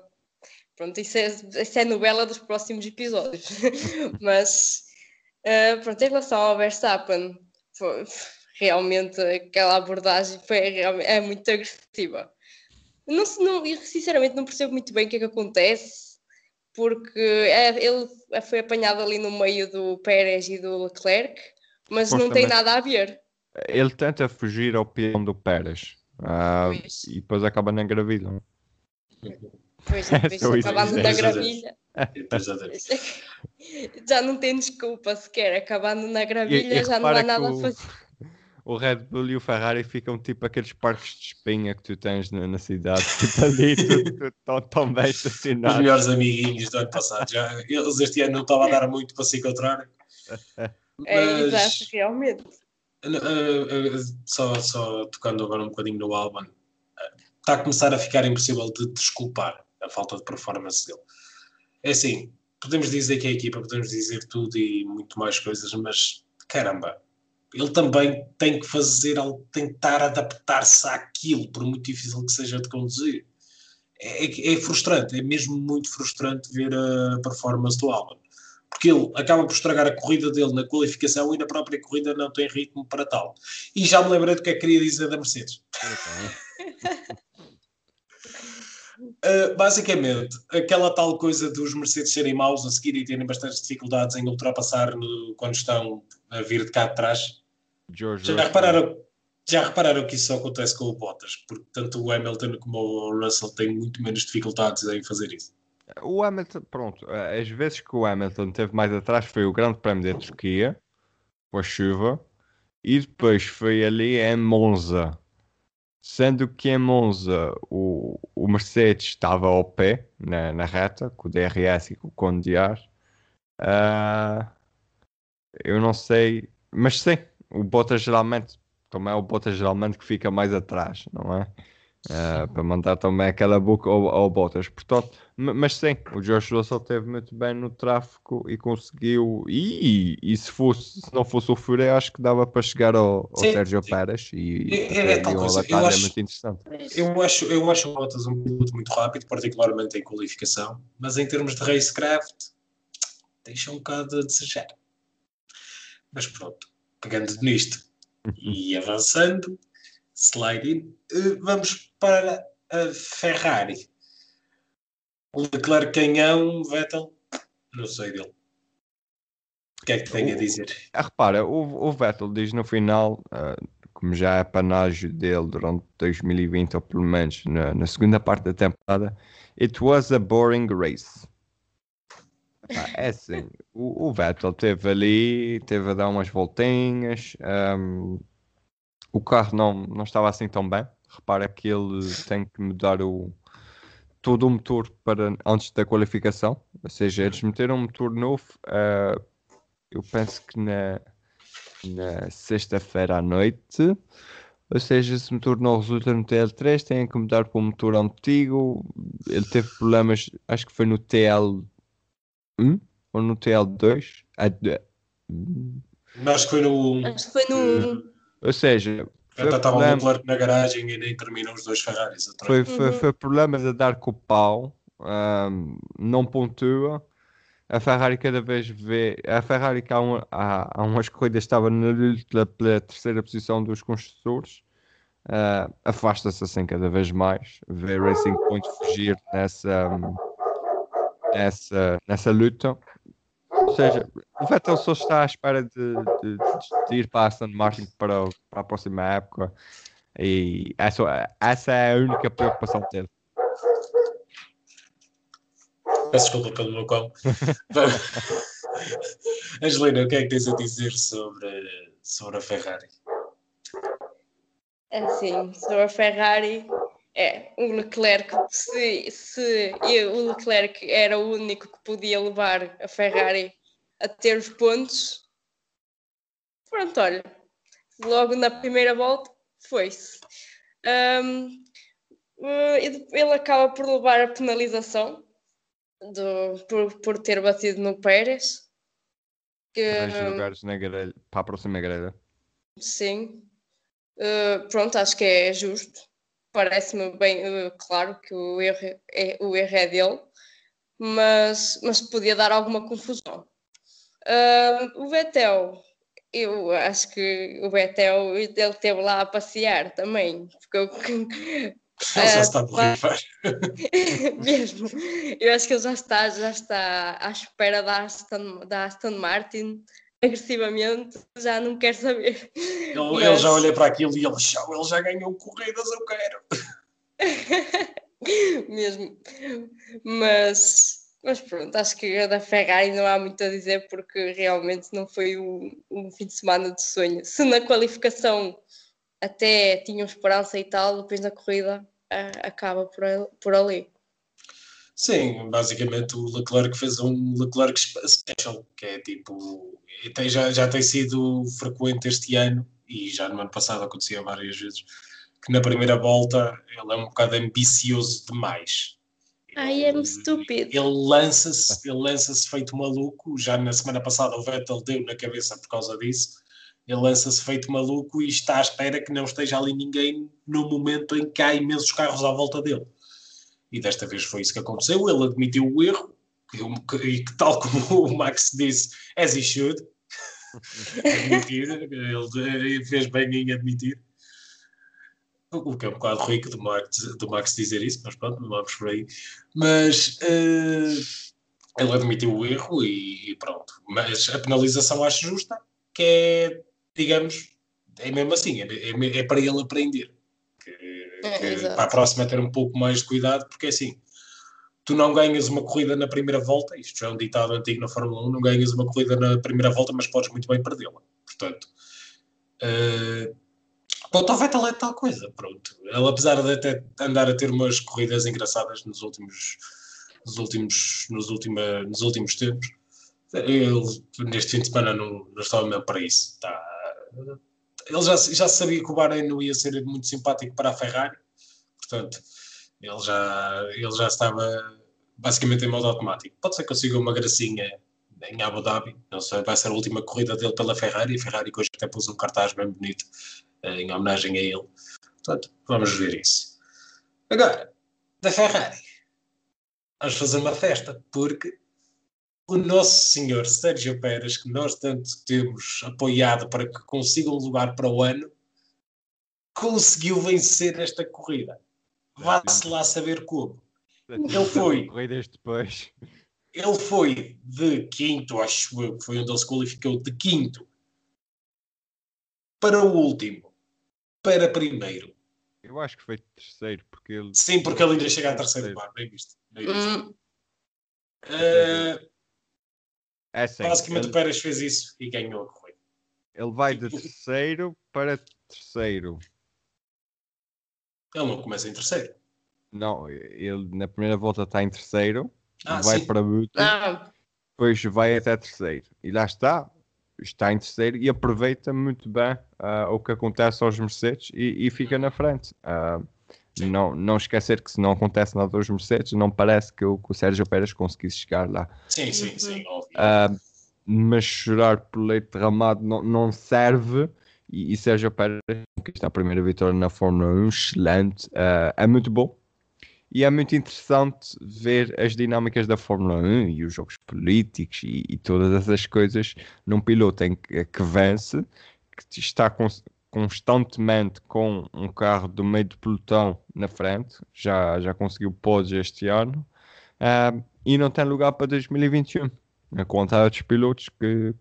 Pronto, isso é, isso é novela dos próximos episódios. mas Uh, pronto, em relação ao Verstappen, foi, realmente aquela abordagem foi, é muito agressiva. Não, não, sinceramente não percebo muito bem o que é que acontece, porque é, ele foi apanhado ali no meio do Pérez e do Leclerc, mas não tem nada a ver. Ele tenta fugir ao peão do Pérez uh, e depois acaba na gravilha. Pois, depois é acabando na gravilha. já não tem desculpa sequer, acabando na gravilha e, e já não há nada a fazer. O, Red Bull e o Ferrari ficam tipo aqueles parques de espinha que tu tens na, na cidade, tipo ali, tão, tão bem estacionados. Os melhores amiguinhos do ano passado, já, eles este ano não estavam a dar muito para se encontrar. É, exato, realmente. Uh, uh, só, só tocando agora um bocadinho no Alban, está a começar a ficar impossível de desculpar a falta de performance dele. É assim, podemos dizer que é a equipa, podemos dizer tudo e muito mais coisas, mas caramba, ele também tem que fazer, tentar adaptar-se àquilo, por muito difícil que seja de conduzir. É, é, é, frustrante, é mesmo muito frustrante ver a performance do Albon. Porque ele acaba por estragar a corrida dele na qualificação e na própria corrida não tem ritmo para tal. E já me lembrei do que é que queria dizer da Mercedes. Uh, basicamente, aquela tal coisa dos Mercedes serem maus a seguir e terem bastantes dificuldades em ultrapassar no, quando estão a vir de cá de trás. George já, repararam, já repararam que isso só acontece com o Bottas, porque tanto o Hamilton como o Russell têm muito menos dificuldades em fazer isso. O Hamilton, pronto, as vezes que o Hamilton teve mais atrás foi o Grande Prémio da Turquia, com a chuva, e depois foi ali em Monza Sendo que em Monza o, o Mercedes estava ao pé na, na reta, com o DRS e com o cone de ar. Uh, eu não sei, mas sim, o Bottas geralmente, também é o Bottas geralmente que fica mais atrás, não é? Uh, para mandar também aquela boca ao, ao Bottas. Portanto, mas sim, o George Russell esteve muito bem no tráfego e conseguiu. E, e, se, fosse, se não fosse o Fure, acho que dava para chegar ao, ao Sérgio Pérez. E, é, é, é. Eu acho, é muito interessante. Eu acho, eu acho o Bottas um piloto muito rápido, particularmente em qualificação, mas em termos de racecraft, deixa um bocado a desejar. Mas pronto, pegando nisto e avançando sliding. Eh, vamos para a Ferrari. Leclerc canhão, Vettel, não sei dele. O que é que tem a dizer? Ah, repara, o, o, Vettel diz no final, uh, como já é panágio dele durante 2020, ou pelo menos na, na segunda parte da temporada, it was a boring race. Ah, é assim, o, o, Vettel teve ali, teve a dar umas voltinhas, um, o carro não, não estava assim tão bem. Repara que ele tem que mudar o. todo o motor para antes da qualificação, ou seja, eles meteram um motor novo, uh, eu penso que na, na sexta-feira à noite, ou seja, se o motor não resulta no TL3, têm que mudar para o motor antigo, ele teve problemas, acho que foi no TL1 ou no TL2, ah, acho que foi no Acho que foi no. Ou seja, problema- o Leclerc na garagem e nem terminam os dois Ferraris atrás. Foi, foi, Uhum. foi problema de dar com o pau, ahm, não pontua. A Ferrari cada vez vê. A Ferrari que há, um, há, há umas corridas estava na luta pela terceira posição dos construtores. ah, Afasta-se assim cada vez mais. Vê Racing Point fugir nessa, nessa, nessa luta. Ou seja, o Vettel só está à espera de, de- de ir para a Aston Martin para, o- para a próxima época. E essa, essa é a única preocupação dele. Peço desculpa pelo meu cão. Angelina, o que é que tens a dizer sobre, sobre a Ferrari? É Assim, sobre a Ferrari, é, o Leclerc, se, se eu- o Leclerc era o único que podia levar a Ferrari a ter os pontos, pronto, olha, logo na primeira volta foi-se. Ahm, eh, ele acaba por levar a penalização do, por, por ter batido no Pérez. Que, lugares na grelha, para a próxima grelha. Sim. Uh, pronto, acho que é justo. Parece-me bem uh, claro que o erro é, o erro é dele, mas, mas podia dar alguma confusão. Uh, o Vettel, eu acho que o Vettel ele esteve lá a passear também, porque eu, Ele já Ah, está claro. borrifar. mesmo, eu acho que ele já está, já está à espera da Aston, da Aston Martin agressivamente, já não quer saber. Ele, Mas- ele já olha para aquilo e ele, "Chau, ele já ganhou corridas, eu quero. mesmo. Mas, mas pronto, acho que da Ferrari não há muito a dizer porque realmente não foi um, um fim de semana de sonho. Se na qualificação até tinham esperança e tal, depois na corrida ah, acaba por, por ali. Sim, basicamente o Leclerc fez um Leclerc spe- special, que é tipo, tem- já, já tem sido frequente este ano e já no ano passado acontecia várias vezes, que na primeira volta ele é um bocado ambicioso demais. I am stupid. Ele lança-se, ele lança-se feito maluco, já na semana passada o Vettel deu na cabeça por causa disso, ele lança-se feito maluco e está à espera que não esteja ali ninguém no momento em que há imensos carros à volta dele. E desta vez foi isso que aconteceu, ele admitiu o erro, e, e que tal como o Max disse, as he should, admitir, ele fez bem em admitir. O que é um bocado rico do Max, do Max dizer isso, mas pronto, não vamos por aí. Mas eh, ele admitiu o erro e, e pronto. Mas a penalização acho justa, que é, digamos, é mesmo assim, é, é- é para ele aprender. Que- É, que para a próxima ter um pouco mais de cuidado, porque é assim, tu não ganhas uma corrida na primeira volta, isto já é um ditado antigo na Fórmula 1, não ganhas uma corrida na primeira volta, mas podes muito bem perdê-la. Portanto, eh, Ponto ao Vettel é tal coisa, pronto. Ele, apesar de até andar a ter umas corridas engraçadas nos últimos, nos últimos, nos última, nos últimos tempos, ele neste fim de semana não, não estava mesmo para isso. Tá. Ele já, já sabia que o Bahrein não ia ser muito simpático para a Ferrari, portanto, ele já, ele já estava basicamente em modo automático. Pode ser que consiga uma gracinha em Abu Dhabi, não sei, vai ser a última corrida dele pela Ferrari, a Ferrari que hoje até pôs um cartaz bem bonito em homenagem a ele. Portanto, vamos ver isso. Agora, da Ferrari, vamos fazer uma festa, porque o nosso senhor Sérgio Pérez, que nós tanto temos apoiado para que consiga um lugar para o ano, conseguiu vencer esta corrida. Vá-se lá saber como. Ele foi. Corridas depois. Ele foi de quinto, acho eu, que foi onde ele se qualificou, de quinto para o último, para primeiro. Eu acho que foi terceiro, porque ele. Sim, porque ele ainda chega a terceiro lugar, bem visto. Bem visto. Hum, Eh, É assim, basicamente o ele, Pérez fez isso e ganhou a corrida. ele vai de terceiro para terceiro. Ele não começa em terceiro. Não, ele na primeira volta está em terceiro, Ah, vai sim. para Button, Ah, depois vai até terceiro. E lá está, está em terceiro e aproveita muito bem ah, o que acontece aos Mercedes e, e fica na frente. Sim. não, não esquecer que se não acontece nada aos Mercedes, não parece que o, que o Sérgio Pérez conseguisse chegar lá. Sim, sim, sim. Ah, mas chorar por leite derramado não, não serve. E, e Sérgio Pérez, que está a primeira vitória na Fórmula 1, excelente, é muito bom. E é muito interessante ver as dinâmicas da Fórmula 1 e os jogos políticos e, e todas essas coisas num piloto em que, que vence, que está cons- constantemente com um carro do meio de pelotão na frente, já, já conseguiu pódios este ano, ah, e não tem lugar para 2021 a conta há outros pilotos que,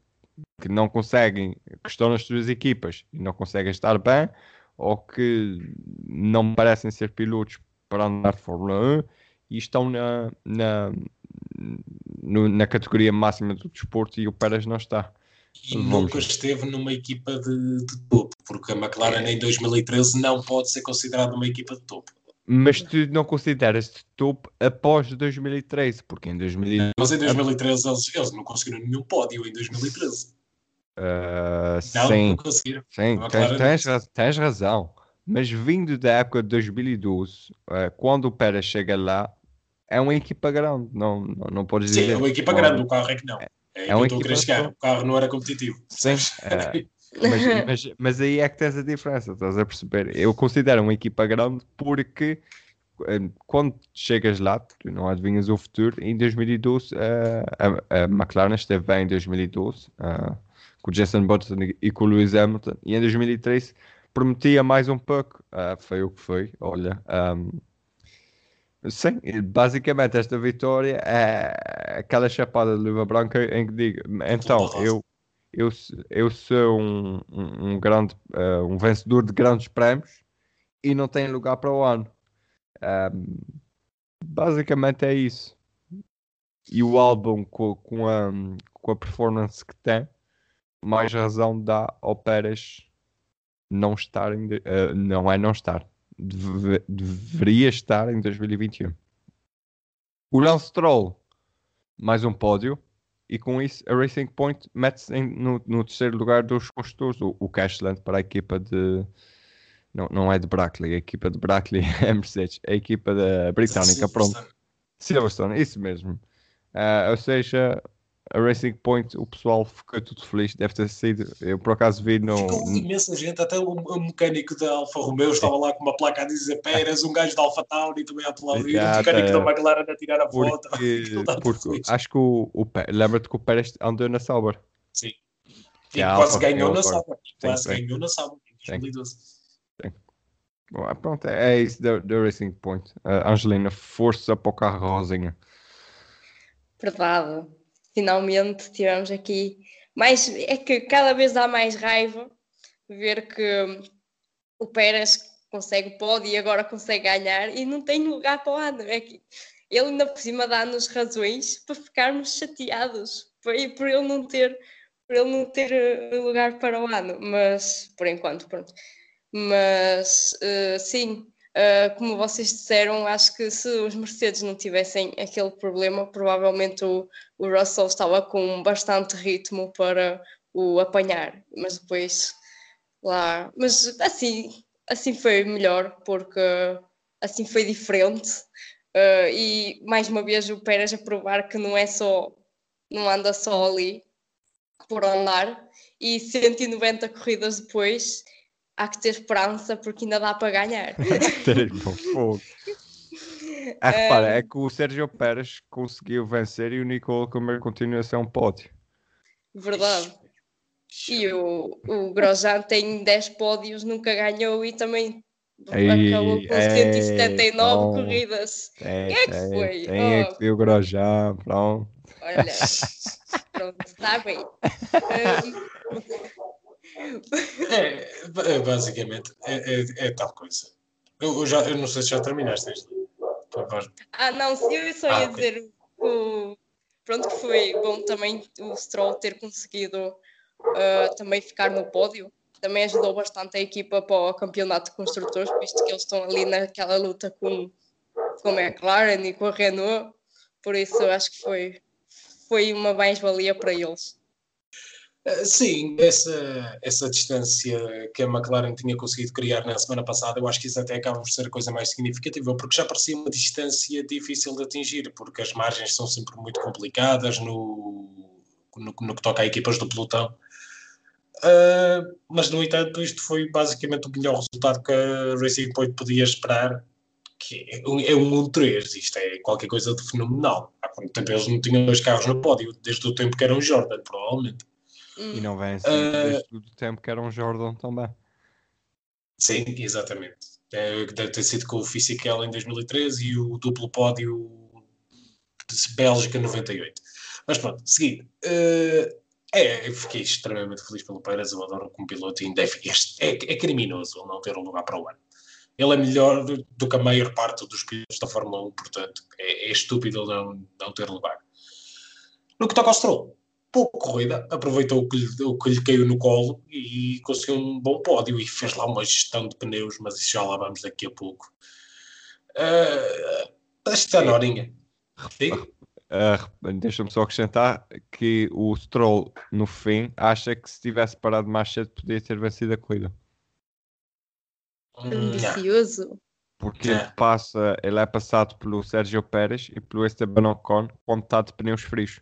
que não conseguem, que estão nas suas equipas e não conseguem estar bem, ou que não parecem ser pilotos para andar de Fórmula 1 e estão na, na, no- na categoria máxima do desporto e o Pérez não está. E Vamos nunca ver. esteve numa equipa de, de topo, porque a McLaren em 2013 não pode ser considerada uma equipa de topo. Mas tu não consideras de topo após 2013, porque em 2013 Mas em 2013 eles, eles não conseguiram nenhum pódio em 2013. Não, sim, não conseguiram. Sim, tens, tens, tens razão. Mas vindo da época de 2012, eh, quando o Pérez chega lá, é uma equipa grande. Não, não, não podes Sim, dizer. é uma equipa grande, o carro é que não. É, aí que uma a equipa chegar. O carro não era competitivo. Sim, eh, mas, mas, mas aí é que tens a diferença, estás a perceber? Eu considero uma equipa grande porque eh, quando chegas lá, tu não adivinhas o futuro. Em 2012, eh, a, a McLaren esteve bem em 2012, eh, com o Jason Button e com o Lewis Hamilton, e em 2013 prometia mais um pouco. eh, foi o que foi, olha. ehm, Sim, basicamente esta vitória é aquela chapada de luva branca em que digo, então eu, eu, eu sou um, um, um grande eh, um vencedor de grandes prémios e não tenho lugar para o ano. Ahm, basicamente é isso. E o álbum com, com, a, com a performance que tem, mais razão dá ao Pérez não estar em, eh, não é não estar deve- deveria estar em 2021. O Lance Stroll, mais um pódio, e com isso a Racing Point mete-se no, no terceiro lugar dos construtores. O, o Cashland para a equipa de. Não, não é de Brackley, a equipa de Brackley é Mercedes, a equipa da Britânica, pronto. Silverstone, isso mesmo. Ah, ou seja, a Racing Point, o pessoal ficou tudo feliz, deve ter sido. Eu por acaso vi no. Ficou imensa gente, até o, o mecânico da Alfa Romeo estava lá com uma placa a dizer Pérez, um gajo da Alfa Tauri também a aplaudir, o mecânico tá. da McLaren a tirar a foto. Porque, acho que o, o lembra-te que o Pérez andou na Sauber. Sim. E quase ganhou na. Sauber. Quase ganhou na Sauber em Sim. 2012. Bom, é, pronto, é, é isso da, Racing Point. Angelina, força para o carro rosinha. Verdade. Finalmente tivemos aqui mais. É que cada vez dá mais raiva ver que o Pérez consegue pódio e agora consegue ganhar e não tem lugar para o ano. É que ele ainda por cima dá-nos razões para ficarmos chateados por, por ele não ter por ele não ter eh, lugar para o ano, mas por enquanto, pronto. Mas eh, sim, Uh, como vocês disseram, acho que se os Mercedes não tivessem aquele problema, provavelmente o, o Russell estava com bastante ritmo para o apanhar, mas depois lá. Mas assim, assim foi melhor, porque assim foi diferente. Uh, e mais uma vez o Pérez a provar que não é só, não anda só ali por andar, e 190 corridas depois há que ter esperança porque ainda dá para ganhar. Bom, fogo. Ah, repara, é que o Sérgio Pérez conseguiu vencer e o Nicole continua a ser um pódio. Verdade. E o, o Grosjean tem 10 pódios, nunca ganhou e também Ei, acabou com ei, 179 não. corridas. Tem, Quem é que foi? Tem é Oh. o Grosjean, pronto. Olha, pronto, está bem. Um, É, é, basicamente, é, é, é tal coisa. Eu, eu já, eu não sei se já terminaste isto. Ah, não, eu só Ah, ia ok. dizer o, pronto que foi bom também o Stroll ter conseguido ah, também ficar no pódio. Também ajudou bastante a equipa para o campeonato de construtores, visto que eles estão ali naquela luta com, com a McLaren e com a Renault, por isso acho que foi, foi uma mais-valia para eles. Uh, sim, essa, essa distância que a McLaren tinha conseguido criar na semana passada, eu acho que isso até acaba por ser a coisa mais significativa, porque já parecia uma distância difícil de atingir, porque as margens são sempre muito complicadas no, no, no que toca a equipas do pelotão. Uh, mas, no entanto, isto foi basicamente o melhor resultado que a Racing Point podia esperar, que é um, é um 1-3. Isto é qualquer coisa de fenomenal. Há quanto tempo eles não tinham dois carros no pódio, desde o tempo que eram Jordan, provavelmente. E não vem assim, uh, desde o tempo que eram Jordan também. Sim, exatamente. É, deve ter sido com o Fisichella em 2013 e o duplo pódio de Bélgica 98. Mas pronto, seguindo. Uh, é, eu fiquei extremamente feliz pelo Pérez, eu adoro como piloto ainda é, é, é criminoso não ter um lugar para o ano. Ele é melhor do que a maior parte dos pilotos da Fórmula 1, portanto, é, é estúpido não, não ter lugar. No que toca ao Stroll, pouco corrida, aproveitou o que, lhe, o que lhe caiu no colo e conseguiu um bom pódio e fez lá uma gestão de pneus, mas isso já lá vamos daqui a pouco. Uh, esta horinha. Uh, Deixa-me só acrescentar que o Stroll, no fim, acha que se tivesse parado mais cedo podia ter vencido a corrida. Ambicioso. Porque ele, passa, ele é passado pelo Sérgio Pérez e pelo Esteban Ocon quando está de pneus frios.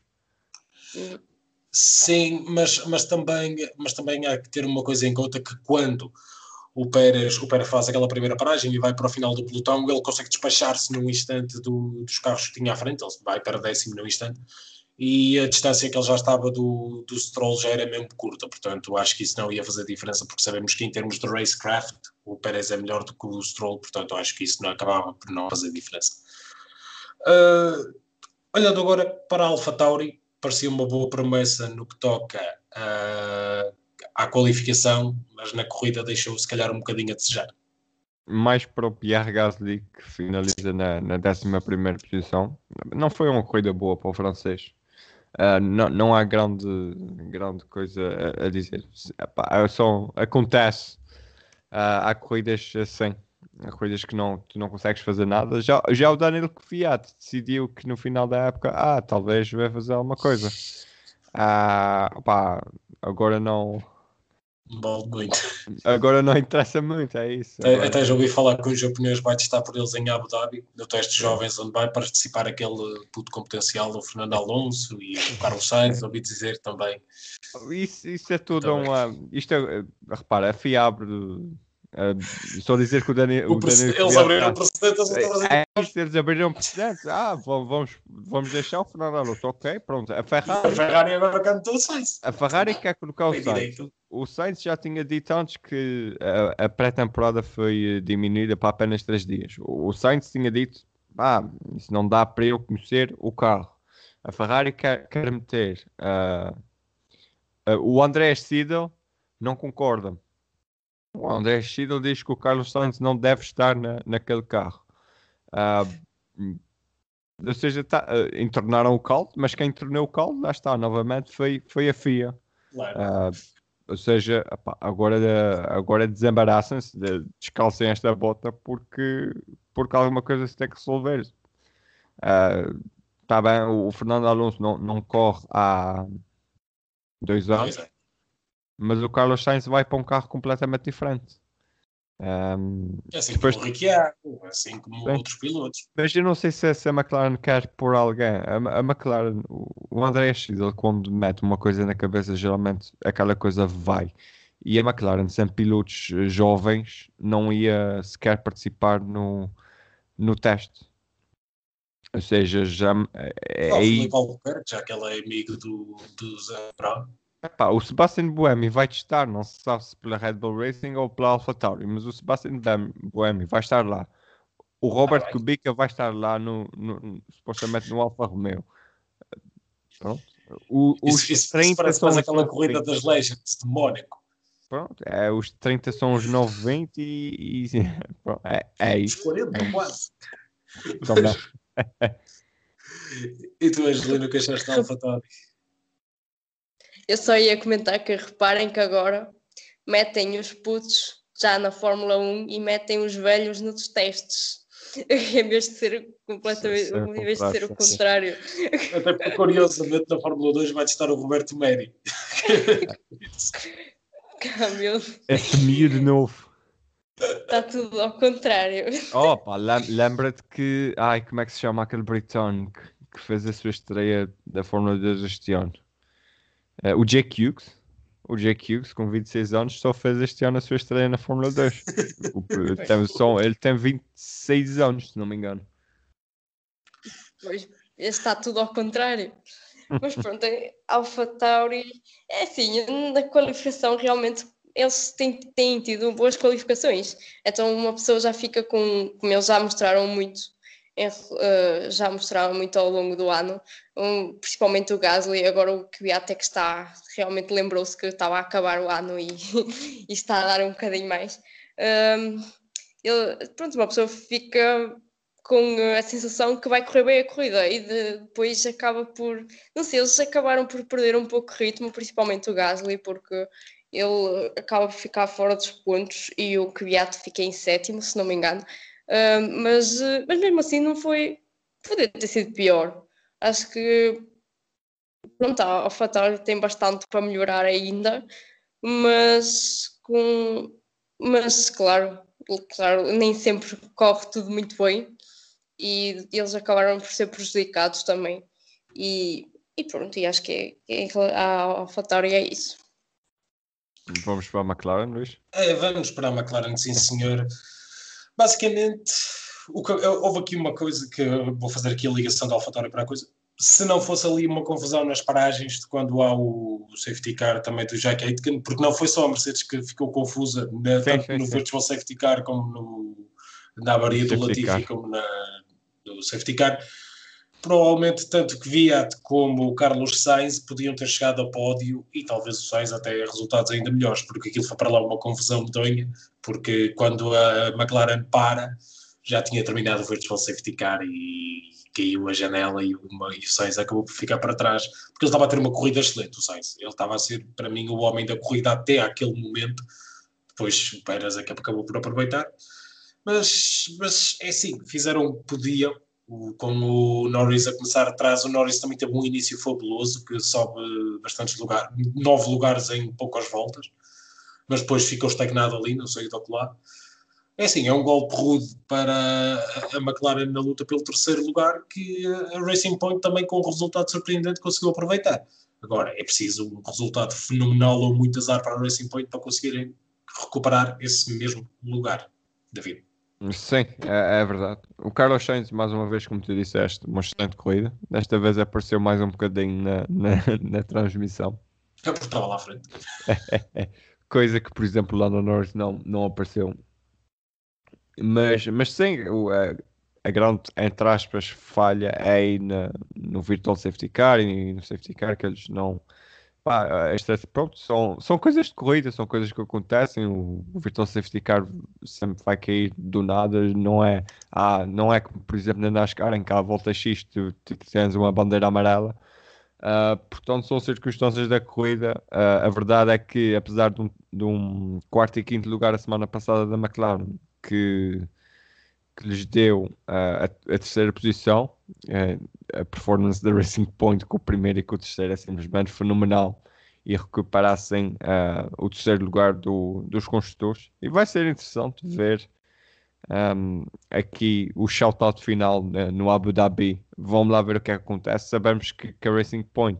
Sim, mas, mas, também, mas também há que ter uma coisa em conta que quando o Pérez, o Pérez faz aquela primeira paragem e vai para o final do pelotão, ele consegue despachar-se num instante do, dos carros que tinha à frente, ele vai para décimo num instante, e a distância que ele já estava do, do Stroll já era mesmo curta, portanto acho que isso não ia fazer diferença, porque sabemos que em termos de racecraft o Pérez é melhor do que o Stroll, portanto acho que isso não acabava por não fazer diferença. Uh, olhando agora para a Alpha Tauri, parecia uma boa promessa no que toca a à qualificação, mas na corrida deixou se calhar um bocadinho a desejar. Mais para o Pierre Gasly, que finaliza na, na 11 posição. Não foi uma corrida boa para o francês. Uh, não, não há grande, grande coisa a, a dizer. Epá, só, acontece. Uh, há corridas assim. Há corridas que não, tu não consegues fazer nada. Já, já o Daniel Kvyat decidiu que no final da época, ah, talvez vai fazer alguma coisa. Uh, pá, agora não, muito. Agora não interessa muito, é isso. Agora... Até já ouvi falar que o japonês vai testar por eles em Abu Dhabi, no teste de jovens, onde vai participar aquele puto com potencial do Fernando Alonso e o Carlos Sainz, ouvi dizer também. Isso, isso é tudo também. uma. Isto é, repara, é fiável Uh, só dizer que o Dani. O, o Dani eles abriram precedentes. É, é, eles abriram precedentes. Ah, vamos, vamos deixar o Fernando Alonso. Ok, pronto. A Ferrari, a Ferrari agora cantou o Sainz. A Ferrari quer colocar o Sainz. O Sainz já tinha dito antes que a, a pré-temporada foi eh, diminuída para apenas 3 dias. O, Sainz tinha dito: ah, isso não dá para eu conhecer o carro. A Ferrari quer, quer meter. Uh, uh, o André Seidel não concorda o André Schiedel diz que o Carlos Sainz não deve estar na, naquele carro. Uh, ou seja, tá, uh, entornaram o caldo, mas quem tornou o caldo, lá está, novamente, foi, foi a FIA. Uh, ou seja, agora, agora desembaraçam-se, descalcem esta bota porque, porque alguma coisa se tem que resolver. Está bem, o Fernando Alonso não, não corre há dois anos mas o Carlos Sainz vai para um carro completamente diferente. Um, é assim depois... como o Ricciardo, assim como Sim. outros pilotos. Mas eu não sei se, se a McLaren quer por alguém. A, a McLaren, o André Schiedel, quando mete uma coisa na cabeça, geralmente aquela coisa vai. E a McLaren, sem pilotos jovens, não ia sequer participar no, no teste. Ou seja, já. É, aí... já que ela é amigo do, do Zé Brown. Epá, o Sebastian Buemi vai testar, não se sabe se pela Red Bull Racing ou pela AlphaTauri, mas o Sebastian Buemi vai estar lá. O Robert ah, Kubica vai estar lá no, no, supostamente no Alfa Romeo. Pronto. O, os isso, isso, 30 isso são aquela corrida das Legends de Mónaco. Pronto, é, os 30 são os 920 e, e pronto, é, é isso. Os 40 quase. e tu, Angelina, o que achaste da AlphaTauri? Eu só ia comentar que reparem que agora metem os putos já na Fórmula 1 e metem os velhos nos testes. em vez de ser completamente, Ser o em vez de ser o contrário. Até porque, curiosamente, na Fórmula 2 vai estar o Roberto Meri. Deus, Esse miúdo novo. está tudo ao contrário. Opa, lem- lembra-te que. Ai, como é que se chama aquele britânico que fez a sua estreia da Fórmula 2 este ano? Eh, o Jake Hughes. O Jake Hughes, com 26 anos, só fez este ano a sua estreia na Fórmula 2. O- tem só, ele tem 26 anos, se não me engano. Pois está tudo ao contrário. Mas pronto, é Alpha Tauri, é assim, na qualificação realmente eles têm, têm tido boas qualificações. Então uma pessoa já fica com, como eles já mostraram muito, eh, já mostraram muito ao longo do ano, principalmente o Gasly, agora o é que está, realmente lembrou-se que estava a acabar o ano e, e está a dar um bocadinho mais. Ahm, ele- pronto, uma pessoa fica com a sensação que vai correr bem a corrida e de- depois acaba por. Não sei, eles acabaram por perder um pouco de ritmo, principalmente o Gasly, porque ele acaba por ficar fora dos pontos e o Kvyat fica em sétimo, se não me engano. Mas, eh, mas mesmo assim não foi. Poderia ter sido pior. Acho que. Pronto, a AlphaTauri tem bastante para melhorar ainda, mas com. Mas claro, claro, nem sempre corre tudo muito bem e eles acabaram por ser prejudicados também. E, e pronto, e acho que é, é, a AlphaTauri é isso. Vamos para a McLaren, Luís? É, vamos para a McLaren, sim senhor. Basicamente, o que- houve aqui uma coisa que vou fazer aqui a ligação da AlphaTauri para a coisa. Se não fosse ali uma confusão nas paragens de quando há o safety car também do Jack Aitken, porque não foi só a Mercedes que ficou confusa, né, tanto sim, no sim. virtual safety car como no, na avaria do Latifi car. como na, no safety car. Provavelmente tanto que Viat como o Carlos Sainz podiam ter chegado ao pódio e talvez o Sainz até resultados ainda melhores, porque aquilo foi para lá uma confusão medonha, porque quando a McLaren para já tinha terminado o virtual safety car e caiu a janela e, uma, e o Sainz acabou por ficar para trás, porque ele estava a ter uma corrida excelente, o Sainz. Ele estava a ser, para mim, o homem da corrida até aquele momento. Depois o Pérez acabou, acabou por aproveitar. Mas, mas é assim, fizeram o que podiam. O- com o Norris a começar atrás, o Norris também teve um início fabuloso, que sobe bastantes lugares, nove lugares em poucas voltas, mas depois ficou estagnado ali, não sei do outro lado. É assim, é um golpe rude para a McLaren na luta pelo terceiro lugar, que a Racing Point também com um resultado surpreendente conseguiu aproveitar. Agora, é preciso um resultado fenomenal ou muito azar para a Racing Point para conseguirem recuperar esse mesmo lugar, David. Sim, é, é verdade. O Carlos Sainz, mais uma vez, como tu disseste, uma excelente corrida. Desta vez apareceu mais um bocadinho na, na, na transmissão. É porque estava lá à frente. Coisa que, por exemplo, lá no Norris não, não apareceu. Mas, mas sim, o, a, a grande, entre aspas, falha é aí na, no Virtual Safety Car e no Safety Car que eles não. Pá, pronto, são, são coisas de corrida, são coisas que acontecem. O, o Virtual Safety Car sempre vai cair do nada, não é, ah, não é como, por exemplo, na NASCAR em que à volta X tu, tu tens uma bandeira amarela. Uh, portanto, são circunstâncias da corrida. Uh, a verdade é que, apesar de um, de um quarto e quinto lugar a semana passada da McLaren, que, que lhes deu uh, a, a terceira posição, uh, a performance da Racing Point com o primeiro e com o terceiro é simplesmente fenomenal. E recuperassem uh, o terceiro lugar do, dos construtores. E vai ser interessante ver um, aqui o shout-out final né, no Abu Dhabi. Vamos lá ver o que, é que acontece. Sabemos que, que a Racing Point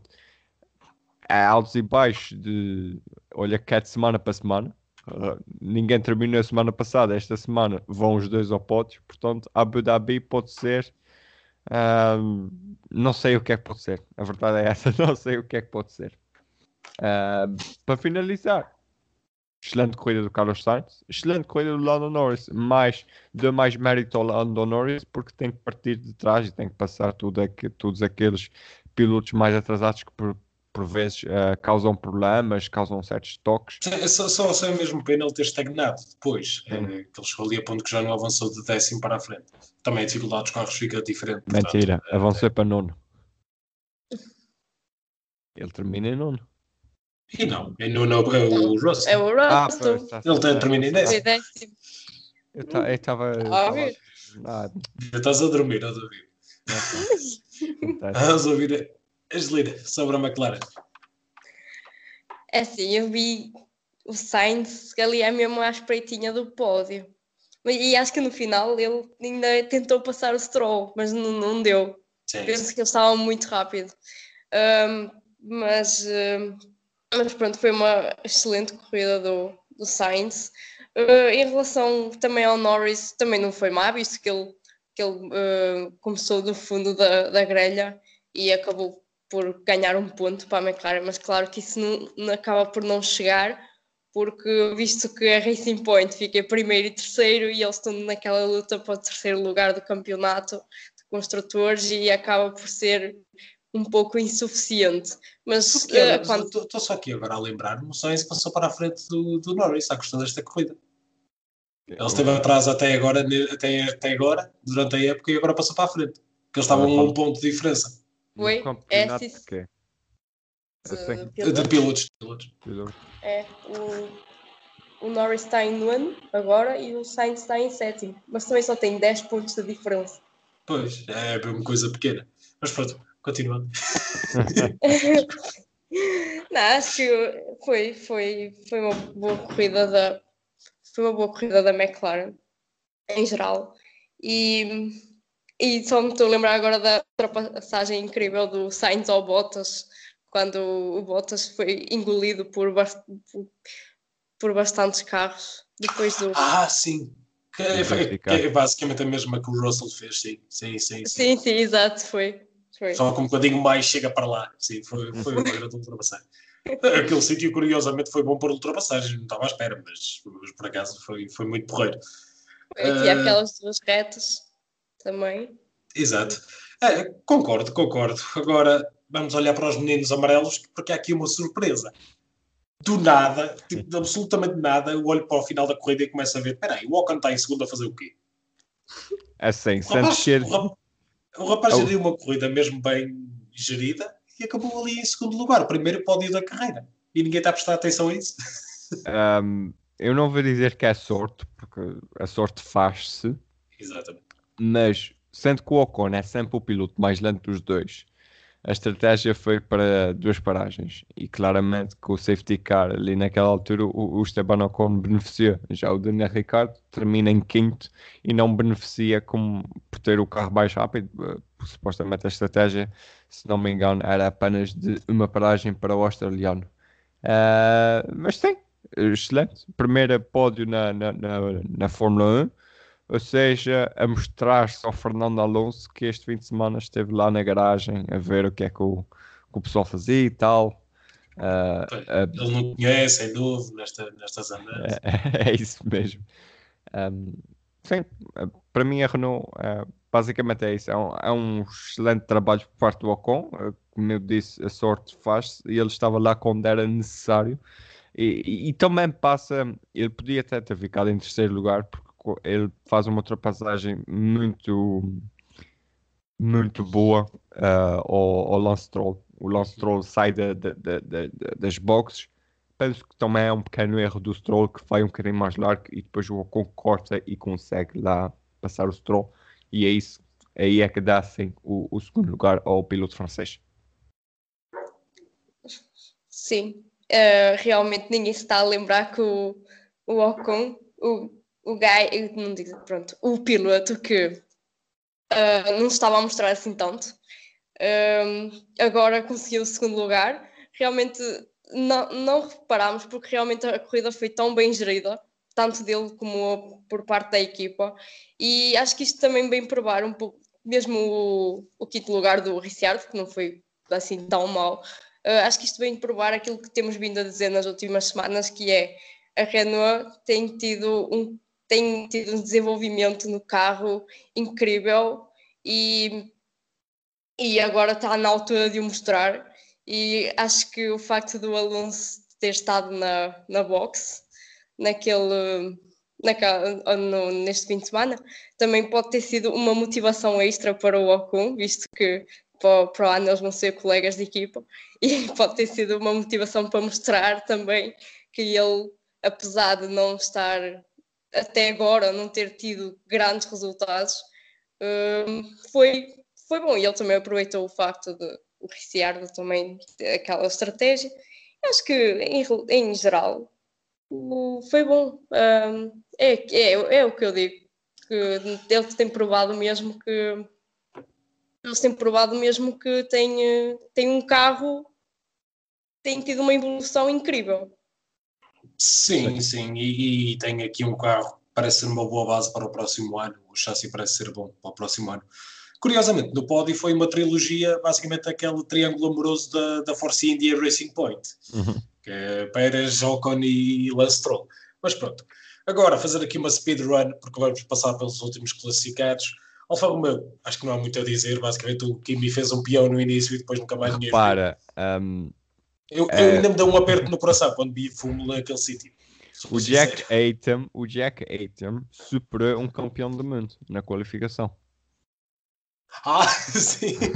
é altos e baixos de olha que é de semana para semana. Uh, ninguém terminou a semana passada, esta semana vão os dois ao pódio, portanto Abu Dhabi pode ser um, não sei o que é que pode ser, a verdade é essa, não sei o que é que pode ser. Um, para finalizar, excelente corrida do Carlos Sainz, excelente corrida do Lando Norris, mas dê mais mérito ao Lando Norris porque tem que partir de trás e tem que passar tudo aqui, todos aqueles pilotos mais atrasados que por, vezes uh, causam problemas, causam certos toques. É só, só, só é mesmo pena ele ter estagnado depois, hum. é, que ele chegou ali a ponto que já não avançou de décimo para a frente. Também a dificuldade dos carros fica diferente. Mentira, portanto, avançou é, para nono. Ele termina em nono. E não, é, no, no, é o Russell. É o Russell. Ah, ele tem, termina em décimo. décimo. Eu estava. Óbvio. Nada. Estás a dormir, a dormir. Estás a ouvir a Angelina sobre a McLaren. É assim, eu vi o Sainz ali é mesmo à espreitinha do pódio. E acho que no final ele ainda tentou passar o Stroll, mas não, não deu. Sim, Penso que ele estava muito rápido. Ahm, mas, ahm, mas pronto, foi uma excelente corrida do, do Sainz. Ah, em relação também ao Norris, também não foi má, visto que ele, que ele ah, começou do fundo da, da grelha e acabou por ganhar um ponto para a McLaren, mas claro que isso não, não acaba por não chegar, porque visto que a Racing Point fica em primeiro e terceiro e eles estão naquela luta para o terceiro lugar do campeonato de construtores e acaba por ser um pouco insuficiente. Mas Porque, eh, quando- Estou estou só aqui agora a lembrar-me, o Sainz passou para a frente do, do Norris à custa desta corrida. Ele esteve atrás até agora, até, até agora, durante a época, e agora passou para a frente. Porque eles estavam a um ponto de diferença. Foi? campeonato É, de pilotos, pilotos. de pilotos. Piloto. é, o, o Norris está em nono agora e o Sainz está em sétimo, mas também só tem 10 pontos de diferença. Pois, é uma coisa pequena. Mas pronto, continuando. Não, acho que foi, foi, foi uma boa corrida da foi uma boa corrida da McLaren em geral e, e só me estou a lembrar agora da ultrapassagem incrível do Sainz ao Bottas quando o Bottas foi engolido por, por, por bastantes carros depois do Ah, sim. Que é, que é basicamente a mesma que o Russell fez, sim. Sim, sim, sim. sim, sim, exato, foi, foi. Só com um bocadinho mais chega para lá. Sim, foi, foi uma grande ultrapassagem. Aquele sítio, curiosamente, foi bom para ultrapassagens. Não estava à espera, mas, mas por acaso foi, foi muito porreiro. Foi aqui Ah. aquelas duas retas também Exato. É, concordo, concordo. Agora vamos olhar para os meninos amarelos, porque há aqui uma surpresa. Do nada, tipo, de absolutamente nada, eu olho para o final da corrida e começo a ver: espera aí, o Ocon está em segundo a fazer o quê? Assim, O rapaz, que o rap- o rapaz Oh. geriu uma corrida mesmo bem gerida e acabou ali em segundo lugar, primeiro pódio da carreira. E ninguém está a prestar atenção a isso. Ahm, eu não vou dizer que é sorte, porque a sorte faz-se, Exatamente. Mas sendo que o Ocon é sempre o piloto mais lento dos dois, a estratégia foi para duas paragens e claramente com o safety car ali naquela altura o, o Esteban Ocon beneficia. Já o Daniel Ricciardo termina em quinto e não beneficia como por ter o carro mais rápido. eh, supostamente a estratégia, se não me engano, era apenas de uma paragem para o australiano. Ah, mas sim, excelente. Primeiro pódio na, na, na, na Fórmula 1 ou seja, a mostrar-se ao Fernando Alonso que este fim de semana esteve lá na garagem a ver o que é que o, que o pessoal fazia e tal. Ah, Ele não conhece, é novo nesta, nestas andanças. é, é isso mesmo. Um, sim, ah, para mim a Renault ah, basicamente é isso. É um, é um excelente trabalho por parte do Ocon. Como eu disse, a sorte faz-se e ele estava lá quando era necessário. E, e- e também passa, ele podia até ter ficado em terceiro lugar porque ele faz uma ultrapassagem muito muito boa ah, ao, ao Lance Stroll. O Lance Stroll sai da- da- da- da- da- das boxes penso que também é um pequeno erro do Stroll que vai um bocadinho mais largo e depois o Ocon corta e consegue lá passar o Stroll e é isso, aí é que dá assim o, o segundo lugar ao piloto francês. Sim, eh, realmente ninguém se está a lembrar que o, o Ocon, o, o guy, não digo, pronto, o piloto que eh, não estava a mostrar assim tanto, agora conseguiu o segundo lugar. Realmente não, não reparámos porque realmente a corrida foi tão bem gerida, tanto dele como por parte da equipa, e acho que isto também vem provar um pouco, mesmo o, o quinto lugar do Ricciardo, que não foi assim tão mau, Uh, acho que isto vem provar aquilo que temos vindo a dizer nas últimas semanas, que é a Renault tem tido um, tem tido um desenvolvimento no carro incrível e, e agora está na altura de o mostrar. E acho que o facto do Alonso ter estado na, na box naquele, naquela, no, neste fim de semana também pode ter sido uma motivação extra para o Ocon, visto que para, para o ano eles vão ser colegas de equipa e pode ter sido uma motivação para mostrar também que ele, apesar de não estar até agora não ter tido grandes resultados, uh, foi, foi bom. E ele também aproveitou o facto de o Ricciardo também ter aquela estratégia. Acho que, em, em geral, foi bom. Uh, é, é, é o que eu digo. Que ele tem provado mesmo que eles têm provado mesmo que tem, tem um carro tem tido uma evolução incrível. Sim, sim, e, e tem aqui um carro parece ser uma boa base para o próximo ano. O chassi parece ser bom para o próximo ano. Curiosamente, no pódio foi uma trilogia, basicamente aquele triângulo amoroso da, da Force India Racing Point, uhum. que é Pérez, Ocon e Lance Stroll. Mas pronto, agora fazer aqui uma speedrun, porque vamos passar pelos últimos classificados. Alfa Romeo, acho que não há muito a dizer, basicamente o Kimi fez um peão no início e depois nunca mais ninguém Para, um, eu, eu ainda me deu um aperto no coração quando vi fumo naquele sítio. O Jack Aitam, o Jack Aitam superou um campeão do mundo na qualificação. Ah, sim.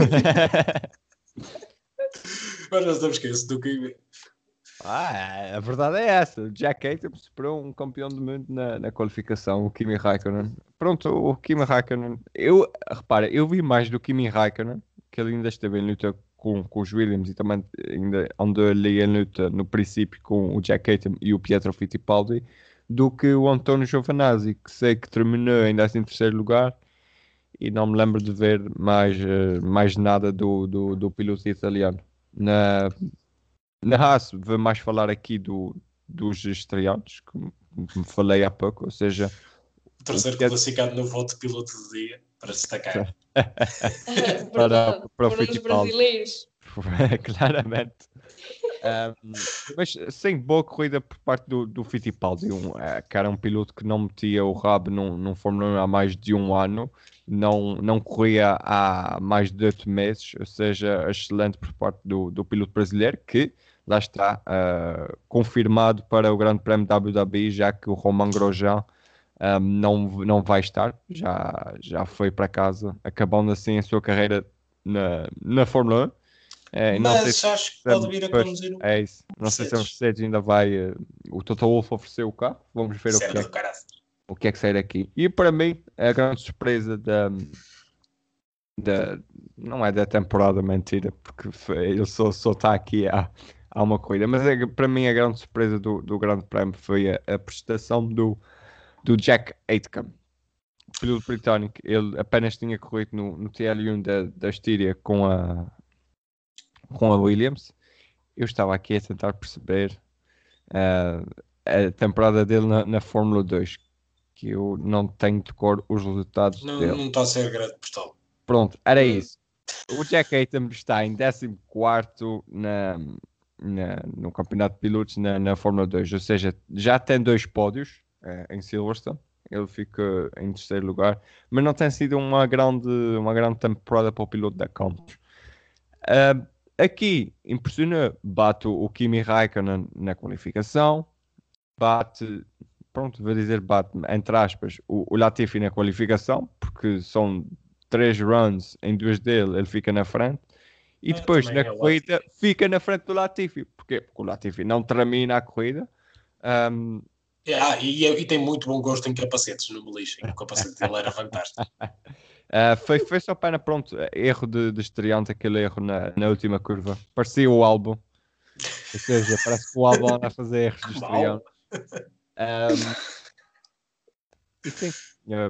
Mas nós estamos esquecer do que. Ah, a verdade é essa. O Jack Aitam superou um campeão do mundo na, na qualificação, o Kimi Raikkonen. Pronto, o Kimi Raikkonen. Eu, repara, eu vi mais do Kimi Raikkonen, que ele ainda esteve em luta com, com os Williams e também ainda andou ali em luta no princípio com o Jack Aiton e o Pietro Fittipaldi do que o António Giovanazzi, que sei que terminou ainda assim em terceiro lugar e não me lembro de ver mais, uh, mais nada do, do, do piloto italiano. Na, na Haas, vou mais falar aqui do, dos estreantes, como falei há pouco, ou seja... O terceiro que... classificado no voto de piloto do dia para destacar. para, para, para os brasileiros. Claramente. Um, mas sem boa corrida por parte do, do Fittipaldi, um, é, que era um piloto que não metia o rabo num, num Fórmula 1 há mais de um ano, não, não corria há mais de oito meses, ou seja, excelente por parte do, do piloto brasileiro, que lá está uh, confirmado para o Grande Prémio da Abu Dhabi, já que o Romain Grosjean um, não, não vai estar, já, já foi para casa, acabando assim a sua carreira na, na Fórmula 1. É, Mas se, acho que pode vir a conduzir É isso. Não sei se a Mercedes ainda vai. Uh, o Toto Wolff ofereceu o carro. Vamos ver o que, é, o que é que sai daqui. E para mim, a grande surpresa da. da não é da temporada, mentira, porque ele só, só está aqui há, há uma corrida. Mas é, para mim, a grande surpresa do, do Grande Prémio foi a, a prestação do, do Jack Aitken, piloto britânico. Ele apenas tinha corrido no, no TL1 da, da Estíria com a, com a Williams. Eu estava aqui a tentar perceber uh, a temporada dele na, na Fórmula 2, que eu não tenho de cor os resultados não, dele. Não está a ser grande postal. Pronto, era hum. isso. O Jack Aiton está em 14 na, na, no campeonato de pilotos na, na Fórmula 2, ou seja, já tem dois pódios, em Silverstone. Ele fica em terceiro lugar, mas não tem sido uma grande, uma grande temporada para o piloto da Campos. Uh, aqui impressiona, bate o Kimi Raikkonen na qualificação, bate, pronto, vou dizer bate, entre aspas, o, o Latifi na qualificação, porque são três runs em duas dele, ele fica na frente. E é, depois na é corrida fica na frente do Latifi. Porquê? Porque o Latifi não termina a corrida. Um, ah, e, e, tem muito bom gosto em capacetes, no me lixem. O capacete dele era fantástico. Uh, foi, foi só pena, pronto, erro de, de estreante, aquele erro na, na última curva. Parecia o álbum. Ou seja, parece que o álbum anda a fazer erros de estreante. Um, sim, uh,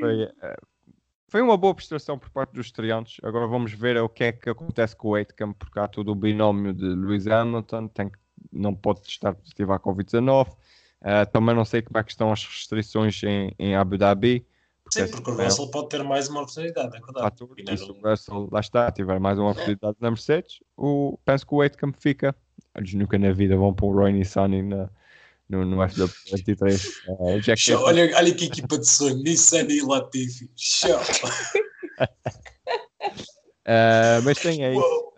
foi, uh, foi uma boa prestação por parte dos estreantes. Agora vamos ver o que é que acontece com o Eightcam, porque há todo o binómio de Lewis Hamilton, tem, não pode estar positivo à Covid-19. Uh, também não sei como é que estão as restrições em, em Abu Dhabi. Porque Sim, porque o Russell pode ter mais uma oportunidade, é verdade. e se o Russell, lá está, tiver mais uma oportunidade na Mercedes, o, penso que o Camp fica. Eles nunca na vida vão para o Roy Nissan na, no, no FW23. Uh, Jack Show, olha, olha que equipa de sonho, Nissan e Latifi. Show! uh, mas tem aí. Uh,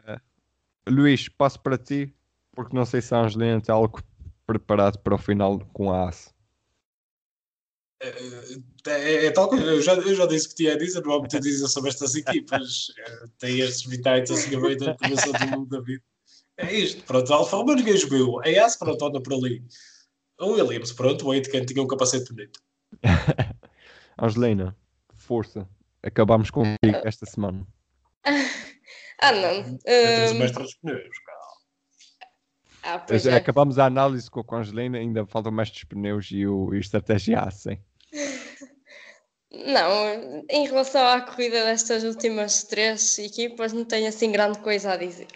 Luís, passo para ti, porque não sei se a Angelina tem algo preparado para o final com a AS? É, é, é, tal coisa, eu já, eu já disse que tinha a dizer, não há muito a dizer sobre estas equipas. É, tem estes vitais assim a meio da começou do mundo da vida. É isto, pronto, Alfa Romeo ninguém viu. A AS, pronto, anda por ali. O Williams, pronto, o Aitken tinha um capacete bonito. Angelina, força. Acabamos contigo esta semana. Ah, não. Tens o Hum, mestre dos pneus. Ah, pois é. Acabamos a análise com, a Angelina, ainda faltam mais dos pneus e o e a estratégia A, sim. Não, em relação à corrida destas últimas três equipas, não tenho assim grande coisa a dizer.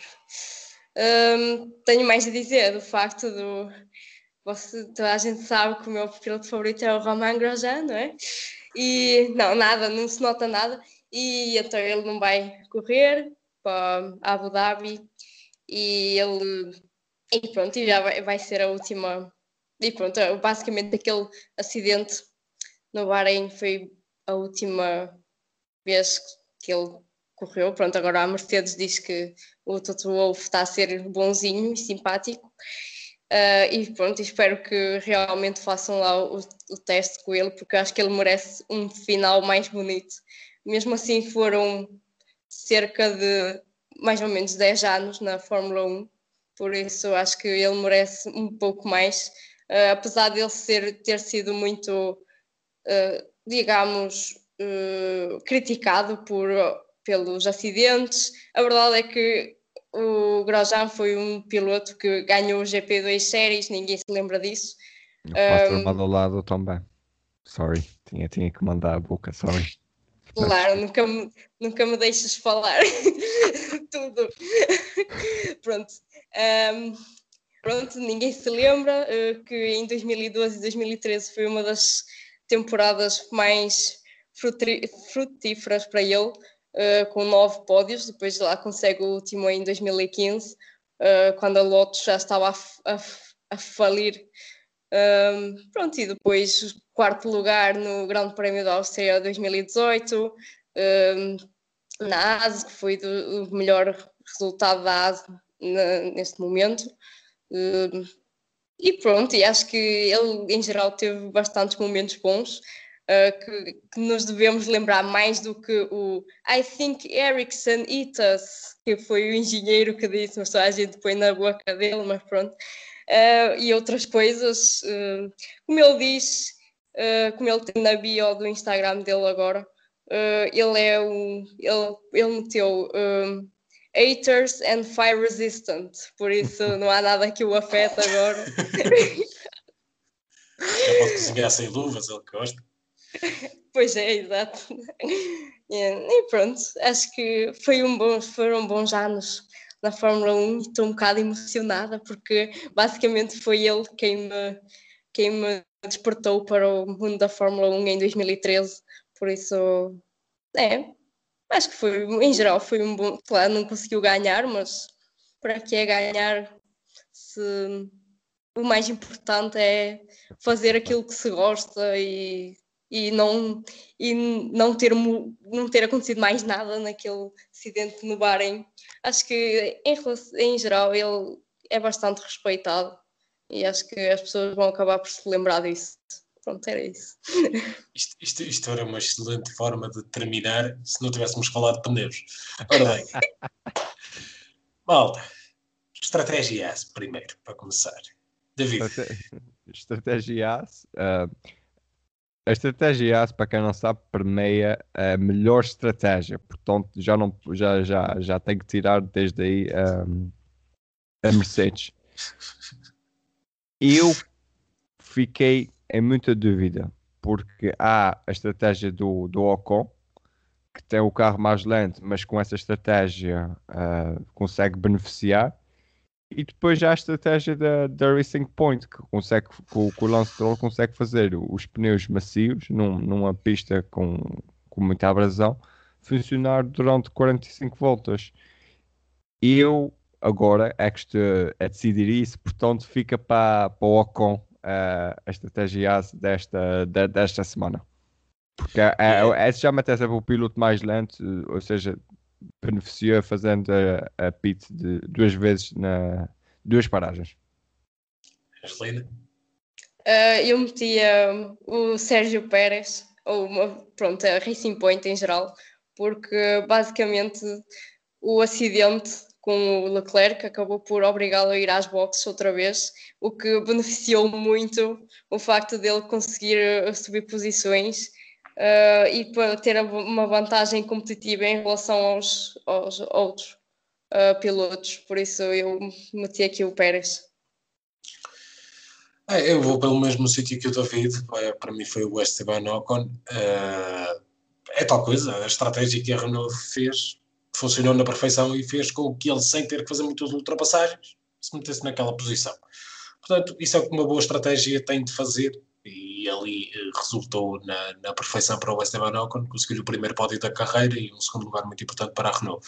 Hum, tenho mais a dizer do facto do. Você, toda a gente sabe que o meu piloto favorito é o Romain Grosjean, não é? E não, nada, não se nota nada. E então ele não vai correr para Abu Dhabi e ele. E pronto, e já vai, vai ser a última. E pronto, basicamente aquele acidente no Bahrein foi a última vez que ele correu. Pronto, agora a Mercedes diz que o Toto Wolff está a ser bonzinho e simpático. Ah, e pronto, espero que realmente façam lá o, o teste com ele, porque eu acho que ele merece um final mais bonito. Mesmo assim, foram cerca de mais ou menos 10 anos na Fórmula 1, por isso acho que ele merece um pouco mais, ah, apesar de ele ser, ter sido muito Uh, digamos, uh, criticado por, pelos acidentes. A verdade é que o Grosjean foi um piloto que ganhou o GP2 séries, ninguém se lembra disso. Um, armado ao lado também. Sorry, tinha, tinha que mandar a boca, sorry. Claro, nunca me, nunca me deixes falar tudo. pronto. Um, pronto, ninguém se lembra uh, que em 2012 e 2013 foi uma das temporadas mais frutíferas para ele, uh, com nove pódios. Depois lá consegue o último em 2015, uh, quando a Lotus já estava a, a a falir. Um, pronto, e depois quarto lugar no Grande Prémio da Áustria 2018, um, na ASE, que foi o melhor resultado da ASE na- neste momento. Um, e pronto, e acho que ele em geral teve bastantes momentos bons. uh, que, que nos devemos lembrar mais do que o I think Ericsson eat us, que foi o engenheiro que disse, mas só a gente põe na boca dele, mas pronto. Uh, e outras coisas, uh, como ele diz, uh, como ele tem na bio do Instagram dele agora, ele é um, ele, ele meteu um, haters and fire resistant, por isso não há nada que o afeta agora. Já pode cozinhar sem luvas, ele gosta. Pois é, exato. E, pronto, acho que foi um bom, foram bons anos na Fórmula 1 e estou um bocado emocionada porque basicamente foi ele quem me, quem me despertou para o mundo da Fórmula 1 em 2013. Por isso, é, acho que foi, em geral, foi um bom. Claro, não conseguiu ganhar, mas para que é ganhar se o mais importante é fazer aquilo que se gosta e, e, não, e não, ter, não ter acontecido mais nada naquele acidente no Bahrein. Acho que, em, em geral, ele é bastante respeitado e acho que as pessoas vão acabar por se lembrar disso. Pronto, era isso. Isto, isto, isto era uma excelente forma de terminar se não tivéssemos falado de pneus. Ora bem, malta, estratégia S primeiro, para começar. David, Estratégia AS. ah, a estratégia AS, para quem não sabe, permeia a melhor estratégia. Portanto, já, não, já, já, já tem que tirar desde aí ahm, a Mercedes. Eu fiquei em muita dúvida, porque há a estratégia do, do Ocon, que tem o carro mais lento, mas com essa estratégia ah, consegue beneficiar. E depois já a estratégia da, da Racing Point, que, consegue, que, o- o Lance Stroll consegue fazer os pneus macios num- numa pista com, com muita abrasão funcionar durante 45 voltas. Eu agora é que estou a decidir isso, portanto fica para, para o Ocon eh, a estratégia desta, de- desta semana. Porque é, é, esse já mete sempre o piloto mais lento, ou seja, beneficiou fazendo a, a pit de duas vezes na duas paragens. Angelina, Ah, eu metia o Sérgio Pérez, ou uma- pronto, a Racing Point em geral, porque basicamente o acidente com o Leclerc, acabou por obrigá-lo a ir às boxes outra vez, o que beneficiou muito o facto dele conseguir eh, subir posições uh, e para ter uma vantagem competitiva em relação aos, aos outros uh, pilotos. Por isso eu meti aqui o Pérez. É, eu vou pelo mesmo sítio que o David, para mim foi o Esteban Ocon. Uh, é tal coisa, a estratégia que a Renault fez funcionou na perfeição e fez com que ele, sem ter que fazer muitas ultrapassagens, se metesse naquela posição. Portanto, isso é o que uma boa estratégia tem de fazer e ali eh, resultou na, na perfeição para o Esteban Ocon, conseguiu o primeiro pódio da carreira e um segundo lugar muito importante para a Renault.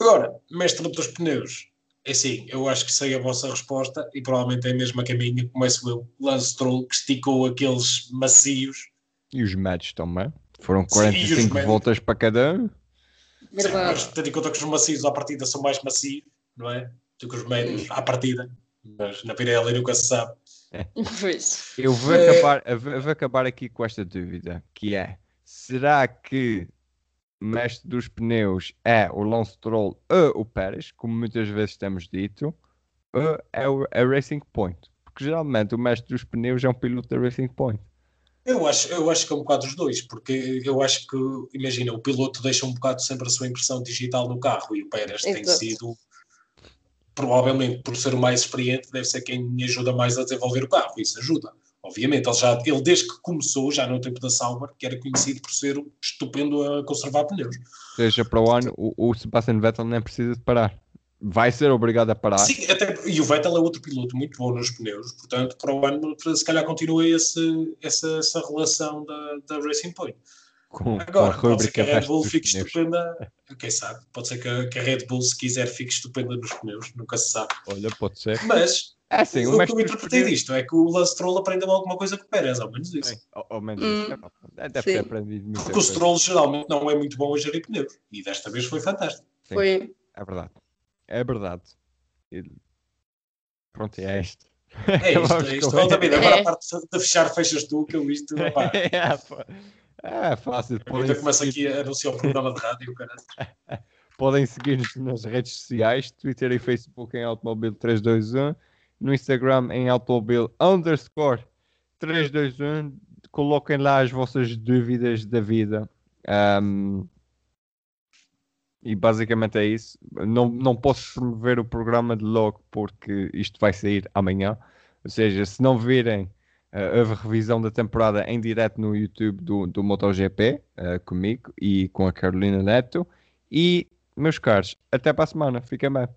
Agora, mestre dos pneus, é sim, eu acho que sei a vossa resposta e provavelmente é a mesma minha. Começo eu, Lance Stroll, que esticou aqueles macios. E os médios também. Foram 45 sim, voltas para cada um. Verdade. Sim, mas tendo em conta que os macios à partida são mais macios, não é? Do que os médios à partida. Mas na Pirelli nunca se sabe. É. Eu vou, é... acabar, eu vou acabar aqui com esta dúvida, que é, será que mestre dos pneus é o Lance Stroll ou o Pérez, como muitas vezes temos dito, ou é o a Racing Point? Porque geralmente o mestre dos pneus é um piloto da Racing Point. Eu acho, eu acho que é um bocado os dois, porque eu acho que, imagina, o piloto deixa um bocado sempre a sua impressão digital no carro e o Pérez Exato. tem sido provavelmente por ser o mais experiente, deve ser quem me ajuda mais a desenvolver o carro. Isso ajuda. Obviamente, ele, já, ele desde que começou, já no tempo da Sauber, que era conhecido por ser estupendo a conservar pneus. Ou seja, para o ano, o, o Sebastian Vettel nem precisa de parar. Vai ser obrigado a parar. Sim, até, e o Vettel é outro piloto muito bom nos pneus, portanto, para o ano, se calhar continua esse, essa, essa relação da, da Racing Point. Com, Agora, com a pode ser que a Red Bull fique pneus. estupenda. Quem sabe? Pode ser que a, que a, Red Bull, se quiser, fique estupenda nos pneus. Nunca se sabe. Olha, pode ser. Mas é assim, o, o que eu interpretei pneus... disto é que o Lance Stroll aprendeu alguma coisa com o Pérez, ao menos isso. Sim, ao, ao menos hum, isso. É, deve ter aprendido muito. Porque o Stroll geralmente não é muito bom a gerir pneus. E desta vez foi fantástico. Sim, foi. É verdade. É verdade. Pronto, é isto. É isto, é isto. Oh, David, agora a parte de fechar, fechas tu, que eu isto. É fácil. Podem começa aqui a anunciar o programa de rádio, cara. Podem seguir-nos nas redes sociais, Twitter e Facebook em Automobil 321, no Instagram em Automobil underscore 321. Coloquem lá as vossas dúvidas da vida. Um, e basicamente é isso. Não, não posso promover o programa de logo porque isto vai sair amanhã. Ou seja, se não virem uh, a revisão da temporada em direto no YouTube do, do MotoGP, uh, comigo e com a Carolina Neto. E, meus caros, até para a semana. Fiquem bem.